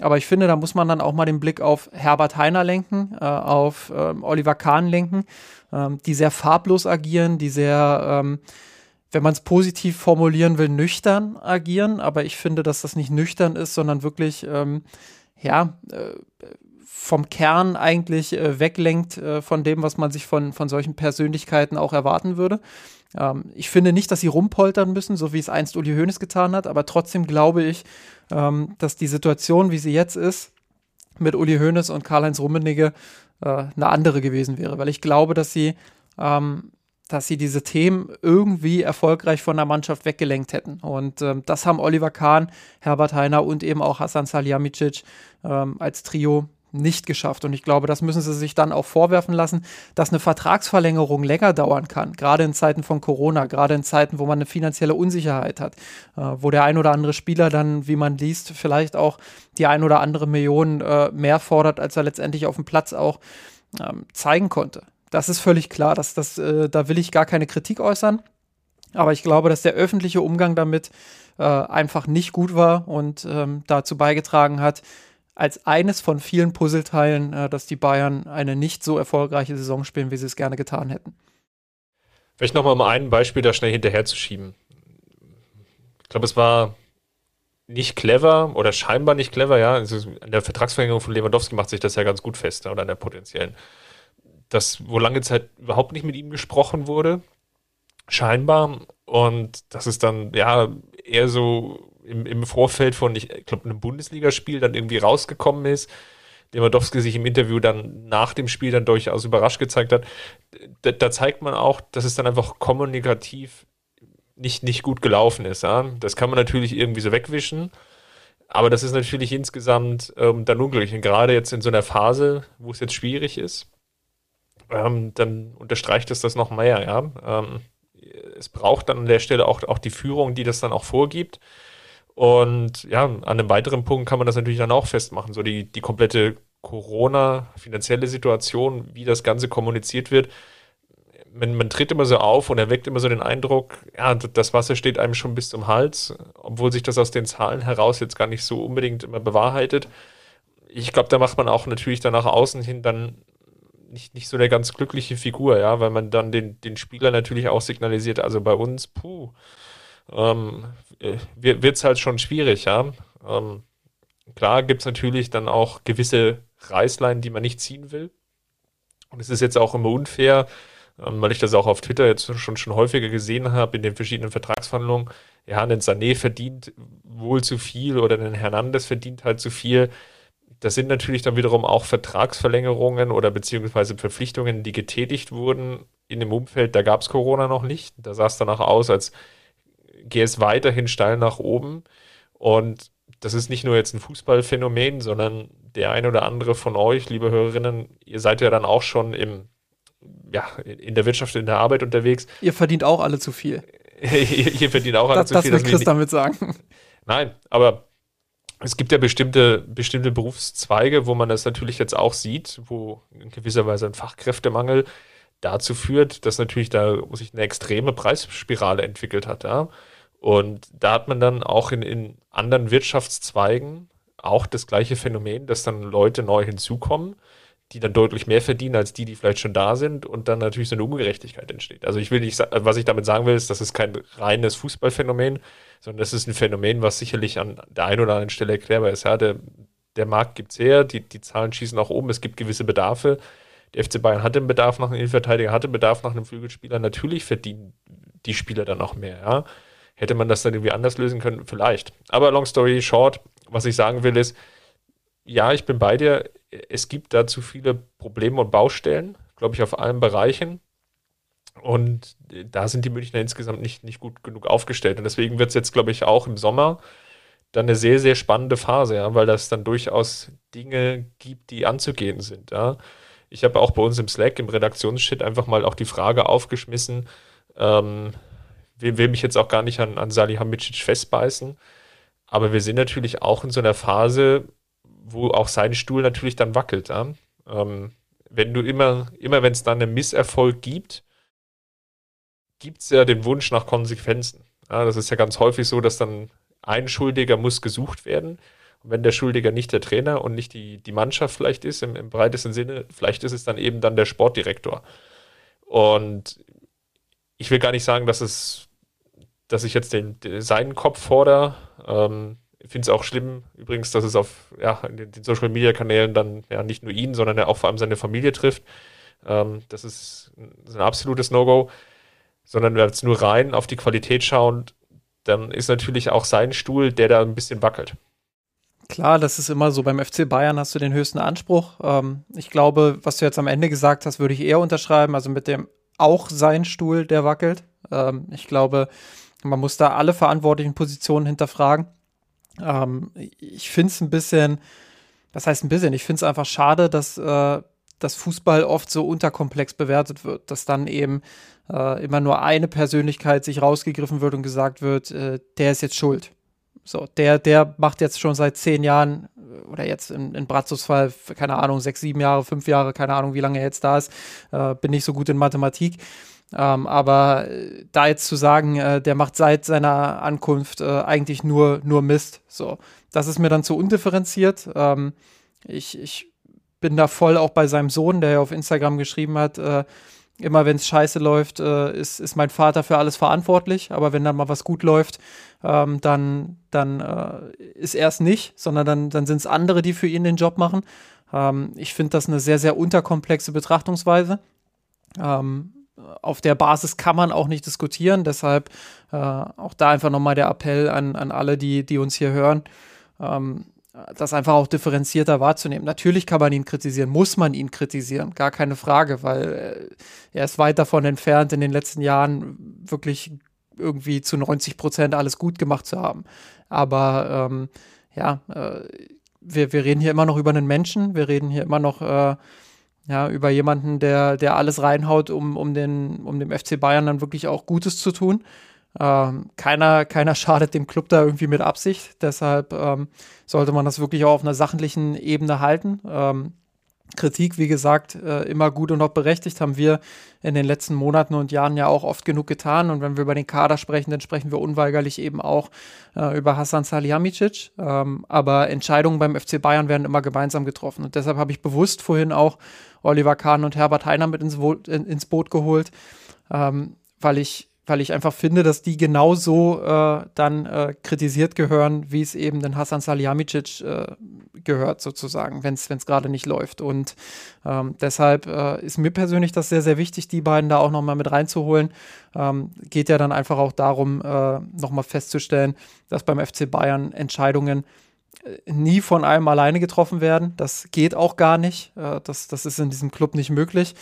Aber ich finde, da muss man dann auch mal den Blick auf Herbert Heiner lenken, äh, auf ähm, Oliver Kahn lenken, ähm, die sehr farblos agieren, die sehr, ähm, wenn man es positiv formulieren will, nüchtern agieren. Aber ich finde, dass das nicht nüchtern ist, sondern wirklich, ähm, ja, äh, vom Kern eigentlich äh, weglenkt äh, von dem, was man sich von, von solchen Persönlichkeiten auch erwarten würde. Ähm, ich finde nicht, dass sie rumpoltern müssen, so wie es einst Uli Hoeneß getan hat, aber trotzdem glaube ich, ähm, dass die Situation, wie sie jetzt ist, mit Uli Hoeneß und Karl-Heinz Rummenigge äh, eine andere gewesen wäre, weil ich glaube, dass sie, ähm, dass sie diese Themen irgendwie erfolgreich von der Mannschaft weggelenkt hätten. Und ähm, das haben Oliver Kahn, Herbert Heiner und eben auch Hassan Salihamidzic ähm, als Trio nicht geschafft. Und ich glaube, das müssen sie sich dann auch vorwerfen lassen, dass eine Vertragsverlängerung länger dauern kann, gerade in Zeiten von Corona, gerade in Zeiten, wo man eine finanzielle Unsicherheit hat, äh, wo der ein oder andere Spieler dann, wie man liest, vielleicht auch die ein oder andere Million äh, mehr fordert, als er letztendlich auf dem Platz auch ähm, zeigen konnte. Das ist völlig klar, dass das, äh, da will ich gar keine Kritik äußern. Aber ich glaube, dass der öffentliche Umgang damit äh, einfach nicht gut war und ähm, dazu beigetragen hat, als eines von vielen Puzzleteilen, äh, dass die Bayern eine nicht so erfolgreiche Saison spielen, wie sie es gerne getan hätten. Vielleicht nochmal um ein Beispiel da schnell hinterher zu schieben. Ich glaube, es war nicht clever oder scheinbar nicht clever, ja. Also an der Vertragsverlängerung von Lewandowski macht sich das ja ganz gut fest, oder an der potenziellen. Dass, wo lange Zeit überhaupt nicht mit ihm gesprochen wurde, scheinbar. Und das ist dann, ja, eher so im, im Vorfeld von, ich glaube, einem Bundesligaspiel dann irgendwie rausgekommen ist. Lewandowski sich im Interview dann nach dem Spiel dann durchaus überrascht gezeigt hat. Da, da zeigt man auch, dass es dann einfach kommunikativ nicht, nicht gut gelaufen ist. Ja? Das kann man natürlich irgendwie so wegwischen. Aber das ist natürlich insgesamt ähm, dann unglücklich. Und gerade jetzt in so einer Phase, wo es jetzt schwierig ist, ähm, dann unterstreicht es das noch mehr. Ja? Ähm, es braucht dann an der Stelle auch, auch die Führung, die das dann auch vorgibt. Und ja, an einem weiteren Punkt kann man das natürlich dann auch festmachen. So die, die komplette Corona-finanzielle Situation, wie das Ganze kommuniziert wird. Man, man tritt immer so auf und erweckt immer so den Eindruck, ja, das Wasser steht einem schon bis zum Hals, obwohl sich das aus den Zahlen heraus jetzt gar nicht so unbedingt immer bewahrheitet. Ich glaube, da macht man auch natürlich dann nach außen hin dann nicht, nicht so eine ganz glückliche Figur, ja, weil man dann den, den Spieler natürlich auch signalisiert, also bei uns, puh, ähm, äh, wird es halt schon schwierig, ja. Ähm, klar gibt es natürlich dann auch gewisse Reißleinen, die man nicht ziehen will. Und es ist jetzt auch immer unfair, ähm, weil ich das auch auf Twitter jetzt schon, schon häufiger gesehen habe in den verschiedenen Vertragsverhandlungen. Ja, ein Sané verdient wohl zu viel oder ein Hernandez verdient halt zu viel. Das sind natürlich dann wiederum auch Vertragsverlängerungen oder beziehungsweise Verpflichtungen, die getätigt wurden in dem Umfeld. Da gab es Corona noch nicht. Da sah es danach aus, als gehe es weiterhin steil nach oben. Und das ist nicht nur jetzt ein Fußballphänomen, sondern der eine oder andere von euch, liebe Hörerinnen, ihr seid ja dann auch schon im, ja, in der Wirtschaft, in der Arbeit unterwegs. Ihr verdient auch alle zu viel. ihr, ihr, verdient auch alle das, zu viel. Das will Chris damit sagen. Nein, aber es gibt ja bestimmte, bestimmte Berufszweige, wo man das natürlich jetzt auch sieht, wo in gewisser Weise ein Fachkräftemangel dazu führt, dass natürlich da sich eine extreme Preisspirale entwickelt hat. Ja? Und da hat man dann auch in, in anderen Wirtschaftszweigen auch das gleiche Phänomen, dass dann Leute neu hinzukommen, die dann deutlich mehr verdienen als die, die vielleicht schon da sind und dann natürlich so eine Ungerechtigkeit entsteht. Also ich will nicht, was ich damit sagen will, ist, das ist kein reines Fußballphänomen, sondern das ist ein Phänomen, was sicherlich an der einen oder anderen Stelle erklärbar ist. Ja, der, der Markt gibt es her, die, die Zahlen schießen nach oben, es gibt gewisse Bedarfe. Der FC Bayern hat den Bedarf nach einem Innenverteidiger, hatte Bedarf nach einem Flügelspieler. Natürlich verdienen die Spieler dann auch mehr, ja. Hätte man das dann irgendwie anders lösen können? Vielleicht. Aber long story short, was ich sagen will ist, ja, ich bin bei dir. Es gibt da zu viele Probleme und Baustellen, glaube ich, auf allen Bereichen. Und da sind die Münchner insgesamt nicht, nicht gut genug aufgestellt. Und deswegen wird es jetzt, glaube ich, auch im Sommer dann eine sehr, sehr spannende Phase, ja, weil das dann durchaus Dinge gibt, die anzugehen sind. Ja. Ich habe auch bei uns im Slack, im Redaktionsshit, einfach mal auch die Frage aufgeschmissen, ähm, will, will mich jetzt auch gar nicht an, an Salihamidzic festbeißen. Aber wir sind natürlich auch in so einer Phase, wo auch sein Stuhl natürlich dann wackelt. Ja? Ähm, wenn du immer, immer wenn es dann einen Misserfolg gibt, gibt es ja den Wunsch nach Konsequenzen. Ja, das ist ja ganz häufig so, dass dann ein Schuldiger muss gesucht werden. wenn der Schuldiger nicht der Trainer und nicht die, die Mannschaft vielleicht ist, im, im breitesten Sinne, vielleicht ist es dann eben dann der Sportdirektor. Und ich will gar nicht sagen, dass es, dass ich jetzt den, seinen Kopf fordere. Ähm, ich finde es auch schlimm, übrigens, dass es auf ja, den, den Social Media Kanälen dann ja nicht nur ihn, sondern ja auch vor allem seine Familie trifft. Ähm, das, ist, das, ist, ein absolutes No-Go. Sondern wenn wir jetzt nur rein auf die Qualität schauen, dann ist natürlich auch sein Stuhl, der da ein bisschen wackelt. Klar, das ist immer so. Beim FC Bayern hast du den höchsten Anspruch. Ähm, ich glaube, was du jetzt am Ende gesagt hast, würde ich eher unterschreiben. Also mit dem auch sein Stuhl, der wackelt. Ähm, ich glaube, man muss da alle verantwortlichen Positionen hinterfragen. Ähm, ich finde es ein bisschen, was heißt ein bisschen? Ich finde es einfach schade, dass äh, das Fußball oft so unterkomplex bewertet wird, dass dann eben äh, immer nur eine Persönlichkeit sich rausgegriffen wird und gesagt wird, äh, der ist jetzt schuld. So, der, der macht jetzt schon seit zehn Jahren äh, oder jetzt in, in Bratzos Fall, keine Ahnung, sechs, sieben Jahre, fünf Jahre, keine Ahnung, wie lange er jetzt da ist, äh, bin nicht so gut in Mathematik. Ähm, aber äh, da jetzt zu sagen, äh, der macht seit seiner Ankunft äh, eigentlich nur, nur Mist, so, das ist mir dann zu undifferenziert. Ähm, ich, ich bin da voll auch bei seinem Sohn, der ja auf Instagram geschrieben hat, äh, immer wenn es scheiße läuft, äh, ist, ist mein Vater für alles verantwortlich. Aber wenn dann mal was gut läuft, ähm, dann, dann äh, ist er es nicht, sondern dann, dann sind es andere, die für ihn den Job machen. Ähm, ich finde das eine sehr, sehr unterkomplexe Betrachtungsweise. Ähm, auf der Basis kann man auch nicht diskutieren. Deshalb äh, auch da einfach nochmal der Appell an, an alle, die, die uns hier hören. Ähm, das einfach auch differenzierter wahrzunehmen. Natürlich kann man ihn kritisieren, muss man ihn kritisieren, gar keine Frage, weil äh, er ist weit davon entfernt, in den letzten Jahren wirklich irgendwie zu 90 Prozent alles gut gemacht zu haben. Aber ähm, ja, äh, wir, wir reden hier immer noch über einen Menschen, wir reden hier immer noch äh, ja, über jemanden, der, der alles reinhaut, um, um, den, um dem FC Bayern dann wirklich auch Gutes zu tun. Ähm, keiner, keiner schadet dem Club da irgendwie mit Absicht. Deshalb ähm, sollte man das wirklich auch auf einer sachlichen Ebene halten. Ähm, Kritik, wie gesagt, äh, immer gut und auch berechtigt, haben wir in den letzten Monaten und Jahren ja auch oft genug getan. Und wenn wir über den Kader sprechen, dann sprechen wir unweigerlich eben auch äh, über Hassan Salihamidzic. Ähm, aber Entscheidungen beim FC Bayern werden immer gemeinsam getroffen. Und deshalb habe ich bewusst vorhin auch Oliver Kahn und Herbert Heiner mit ins, Bo ins Boot geholt, ähm, weil ich weil ich einfach finde, dass die genauso äh, dann äh, kritisiert gehören, wie es eben den Hassan Salihamidzic äh, gehört, sozusagen, wenn es gerade nicht läuft. Und ähm, deshalb äh, ist mir persönlich das sehr, sehr wichtig, die beiden da auch nochmal mit reinzuholen. Ähm, geht ja dann einfach auch darum, äh, nochmal festzustellen, dass beim FC Bayern Entscheidungen äh, nie von einem alleine getroffen werden. Das geht auch gar nicht. Das, das ist in diesem Club nicht möglich,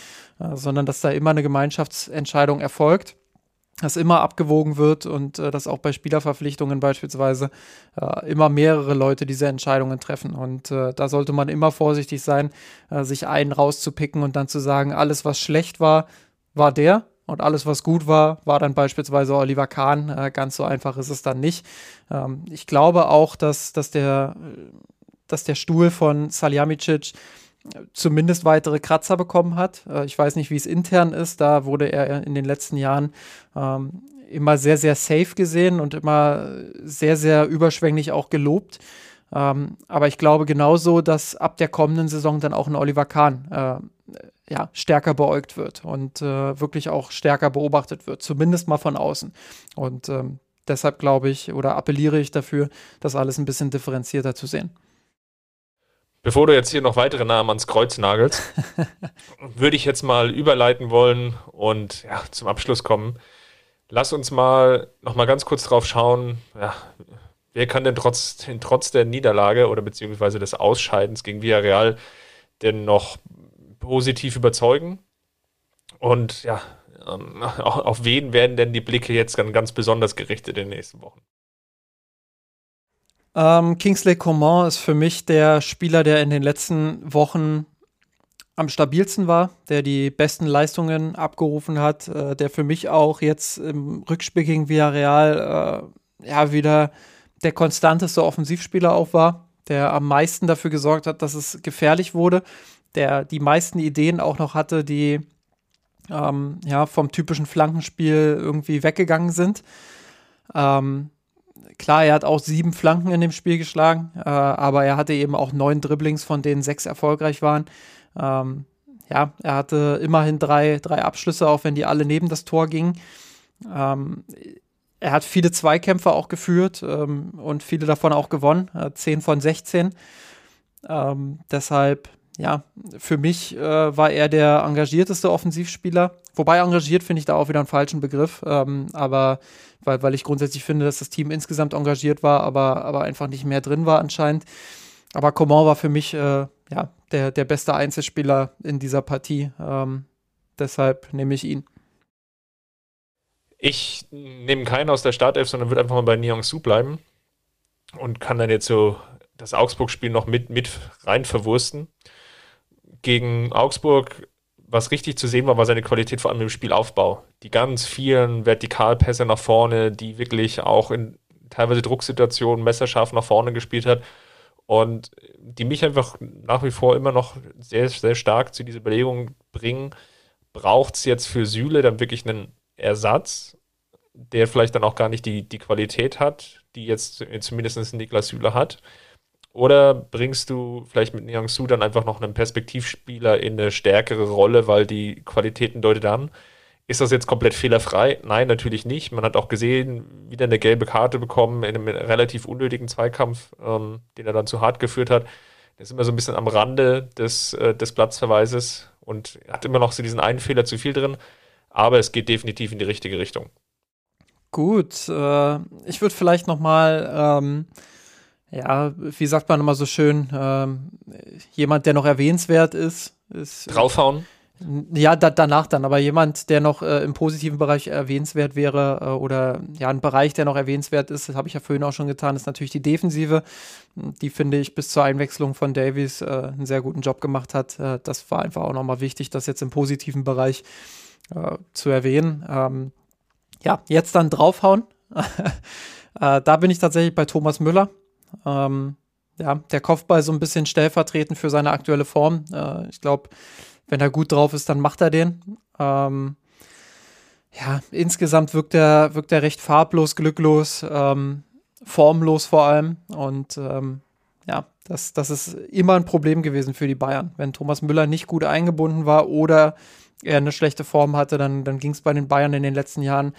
sondern dass da immer eine Gemeinschaftsentscheidung erfolgt dass immer abgewogen wird und äh, dass auch bei Spielerverpflichtungen beispielsweise äh, immer mehrere Leute diese Entscheidungen treffen. Und äh, da sollte man immer vorsichtig sein, äh, sich einen rauszupicken und dann zu sagen, alles, was schlecht war, war der. Und alles, was gut war, war dann beispielsweise Oliver Kahn. Äh, ganz so einfach ist es dann nicht. Ähm, ich glaube auch, dass, dass, der, dass der Stuhl von Saljamicic zumindest weitere Kratzer bekommen hat. Äh, ich weiß nicht, wie es intern ist. Da wurde er in den letzten Jahren ähm, immer sehr, sehr safe gesehen und immer sehr, sehr überschwänglich auch gelobt. Ähm, aber ich glaube genauso, dass ab der kommenden Saison dann auch ein Oliver Kahn äh, ja, stärker beäugt wird und äh, wirklich auch stärker beobachtet wird, zumindest mal von außen. Und ähm, deshalb glaube ich oder appelliere ich dafür, das alles ein bisschen differenzierter zu sehen. Bevor du jetzt hier noch weitere Namen ans Kreuz nagelst, würde ich jetzt mal überleiten wollen und ja, zum Abschluss kommen. Lass uns mal noch mal ganz kurz drauf schauen, ja, wer kann denn trotz, trotz der Niederlage oder beziehungsweise des Ausscheidens gegen Villarreal denn noch positiv überzeugen? Und ja, ähm, auf wen werden denn die Blicke jetzt ganz besonders gerichtet in den nächsten Wochen? Ähm, Kingsley Coman ist für mich der Spieler, der in den letzten Wochen am stabilsten war, der die besten Leistungen abgerufen hat, äh, der für mich auch jetzt im Rückspiel gegen Villarreal äh, ja wieder der konstanteste Offensivspieler auch war, der am meisten dafür gesorgt hat, dass es gefährlich wurde, der die meisten Ideen auch noch hatte, die ähm, ja vom typischen Flankenspiel irgendwie weggegangen sind. Ähm, klar, er hat auch sieben Flanken in dem Spiel geschlagen, äh, aber er hatte eben auch neun Dribblings, von denen sechs erfolgreich waren. Ähm, ja, er hatte immerhin drei, drei Abschlüsse, auch wenn die alle neben das Tor gingen. Ähm, er hat viele Zweikämpfe auch geführt ähm, und viele davon auch gewonnen, äh, 10 von 16. Ähm, deshalb, ja, für mich äh, war er der engagierteste Offensivspieler. Wobei engagiert finde ich da auch wieder einen falschen Begriff, ähm, aber weil, weil ich grundsätzlich finde, dass das Team insgesamt engagiert war, aber, aber einfach nicht mehr drin war anscheinend. Aber Coman war für mich äh, ja, der, der beste Einzelspieler in dieser Partie. Ähm, deshalb nehme ich ihn. Ich nehme keinen aus der Startelf, sondern würde einfach mal bei Nyong Su bleiben und kann dann jetzt so das Augsburg-Spiel noch mit, mit rein verwursten. Gegen Augsburg, was richtig zu sehen war, war seine Qualität vor allem im Spielaufbau. Die ganz vielen Vertikalpässe nach vorne, die wirklich auch in teilweise Drucksituationen messerscharf nach vorne gespielt hat und die mich einfach nach wie vor immer noch sehr, sehr stark zu dieser Überlegung bringen, braucht es jetzt für Süle dann wirklich einen Ersatz, der vielleicht dann auch gar nicht die, die Qualität hat, die jetzt zumindest Niklas Süle hat? Oder bringst du vielleicht mit Niang Su dann einfach noch einen Perspektivspieler in eine stärkere Rolle, weil die Qualitäten deutet an? Ist das jetzt komplett fehlerfrei? Nein, natürlich nicht. Man hat auch gesehen, wieder eine gelbe Karte bekommen in einem relativ unnötigen Zweikampf, ähm, den er dann zu hart geführt hat. Der ist immer so ein bisschen am Rande des, äh, des Platzverweises und hat immer noch so diesen einen Fehler zu viel drin. Aber es geht definitiv in die richtige Richtung. Gut, äh, ich würde vielleicht noch mal ähm, ja, wie sagt man immer so schön, ähm, jemand, der noch erwähnenswert ist, ist draufhauen. Ja, da, danach dann, aber jemand, der noch äh, im positiven Bereich erwähnenswert wäre äh, oder ja, ein Bereich, der noch erwähnenswert ist, das habe ich ja vorhin auch schon getan, ist natürlich die Defensive. Die finde ich bis zur Einwechslung von Davies äh, einen sehr guten Job gemacht hat. Äh, das war einfach auch nochmal wichtig, das jetzt im positiven Bereich äh, zu erwähnen. Ähm, ja, jetzt dann draufhauen. Äh, da bin ich tatsächlich bei Thomas Müller. Ähm, ja, der Kopfball so ein bisschen stellvertretend für seine aktuelle Form. Äh, ich glaube, wenn er gut drauf ist, dann macht er den. Ähm, ja, insgesamt wirkt er, wirkt er recht farblos, glücklos, ähm, formlos vor allem. Und ähm, ja, das, das ist immer ein Problem gewesen für die Bayern. Wenn Thomas Müller nicht gut eingebunden war oder er eine schlechte Form hatte, dann, dann ging es bei den Bayern in den letzten Jahren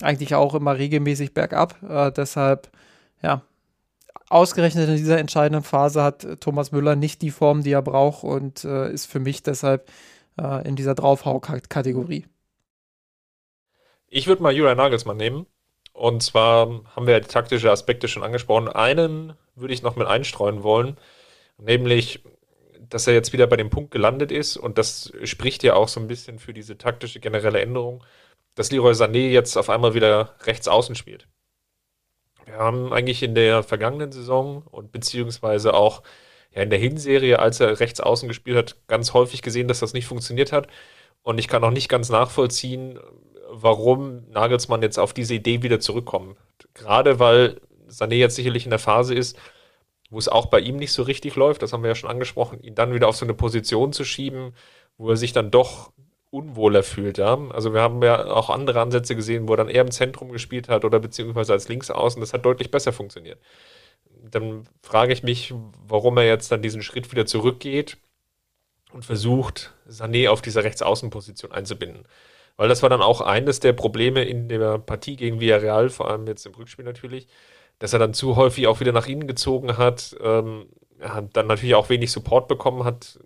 eigentlich auch immer regelmäßig bergab. Äh, deshalb, ja, ausgerechnet in dieser entscheidenden Phase hat Thomas Müller nicht die Form, die er braucht und äh, ist für mich deshalb äh, in dieser Draufhau-Kategorie. Ich würde mal Julian Nagelsmann nehmen. Und zwar haben wir ja die taktische Aspekte schon angesprochen. Einen würde ich noch mit einstreuen wollen, nämlich, dass er jetzt wieder bei dem Punkt gelandet ist und das spricht ja auch so ein bisschen für diese taktische generelle Änderung, dass Leroy Sané jetzt auf einmal wieder rechts außen spielt. Wir haben eigentlich in der vergangenen Saison und beziehungsweise auch ja, in der Hinserie, als er rechts außen gespielt hat, ganz häufig gesehen, dass das nicht funktioniert hat. Und ich kann auch nicht ganz nachvollziehen, warum Nagelsmann jetzt auf diese Idee wieder zurückkommt. Gerade weil Sané jetzt sicherlich in der Phase ist, wo es auch bei ihm nicht so richtig läuft, das haben wir ja schon angesprochen, ihn dann wieder auf so eine Position zu schieben, wo er sich dann doch unwohler fühlt. Ja? Also wir haben ja auch andere Ansätze gesehen, wo er dann eher im Zentrum gespielt hat oder beziehungsweise als Linksaußen. Das hat deutlich besser funktioniert. Dann frage ich mich, warum er jetzt dann diesen Schritt wieder zurückgeht und versucht, Sané auf dieser Rechtsaußenposition einzubinden. Weil das war dann auch eines der Probleme in der Partie gegen Villarreal, vor allem jetzt im Rückspiel natürlich, dass er dann zu häufig auch wieder nach innen gezogen hat, ähm, hat dann natürlich auch wenig Support bekommen hat,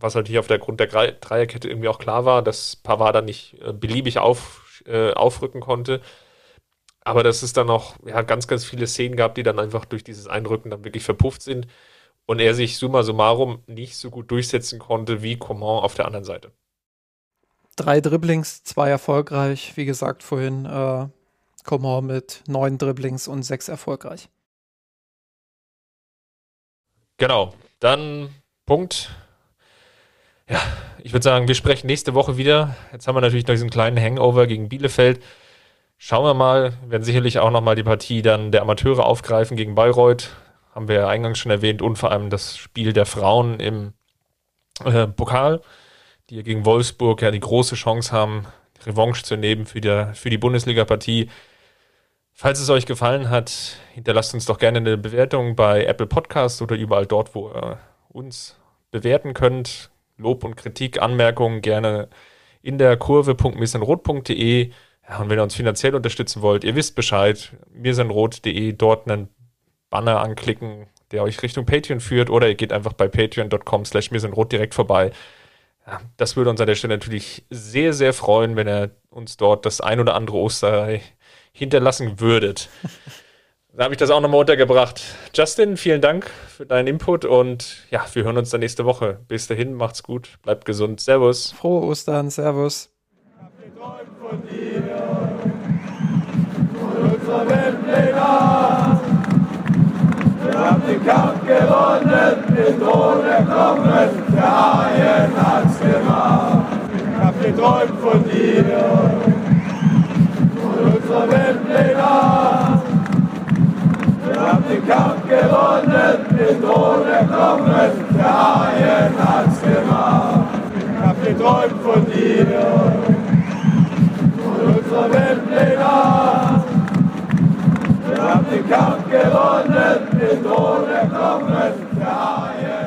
was natürlich auf der Grund der Dreierkette irgendwie auch klar war, dass Pavard dann nicht äh, beliebig auf, äh, aufrücken konnte. Aber dass es dann noch ja, ganz, ganz viele Szenen gab, die dann einfach durch dieses Einrücken dann wirklich verpufft sind und er sich summa summarum nicht so gut durchsetzen konnte wie Coman auf der anderen Seite. Drei Dribblings, zwei erfolgreich. Wie gesagt, vorhin äh, Coman mit neun Dribblings und sechs erfolgreich. Genau. Dann Punkt ja, ich würde sagen, wir sprechen nächste Woche wieder. Jetzt haben wir natürlich noch diesen kleinen Hangover gegen Bielefeld. Schauen wir mal, wir werden sicherlich auch nochmal die Partie dann der Amateure aufgreifen gegen Bayreuth. Haben wir ja eingangs schon erwähnt und vor allem das Spiel der Frauen im äh, Pokal, die ja gegen Wolfsburg ja die große Chance haben, Revanche zu nehmen für die, für die Bundesliga-Partie. Falls es euch gefallen hat, hinterlasst uns doch gerne eine Bewertung bei Apple Podcasts oder überall dort, wo ihr uns bewerten könnt. Lob und Kritik, Anmerkungen gerne in der kurve.mirsenrot.de. Ja, und wenn ihr uns finanziell unterstützen wollt, ihr wisst Bescheid, mirsenrot.de, dort einen Banner anklicken, der euch Richtung Patreon führt, oder ihr geht einfach bei patreon.com slash mirsenrot direkt vorbei. Ja, das würde uns an der Stelle natürlich sehr, sehr freuen, wenn ihr uns dort das ein oder andere Osterei hinterlassen würdet. Da habe ich das auch nochmal untergebracht. Justin, vielen Dank für deinen Input und ja, wir hören uns dann nächste Woche. Bis dahin, macht's gut, bleibt gesund. Servus. Frohe Ostern, Servus. Von dir, von unserer Weltpläne. Wir haben den Kampf gewonnen, den Thron erkommen, der Haien hat's gemacht. Ich hab geträumt von dir, von unserer Weltpläne. Wir haben den Kampf gewonnen, mit ohne Knochen, der Haien hat's gemacht. Ich hab geträumt von dir, von unserer Weltpläne. Wir haben den Kampf gewonnen, mit ohne Knochen, der Haien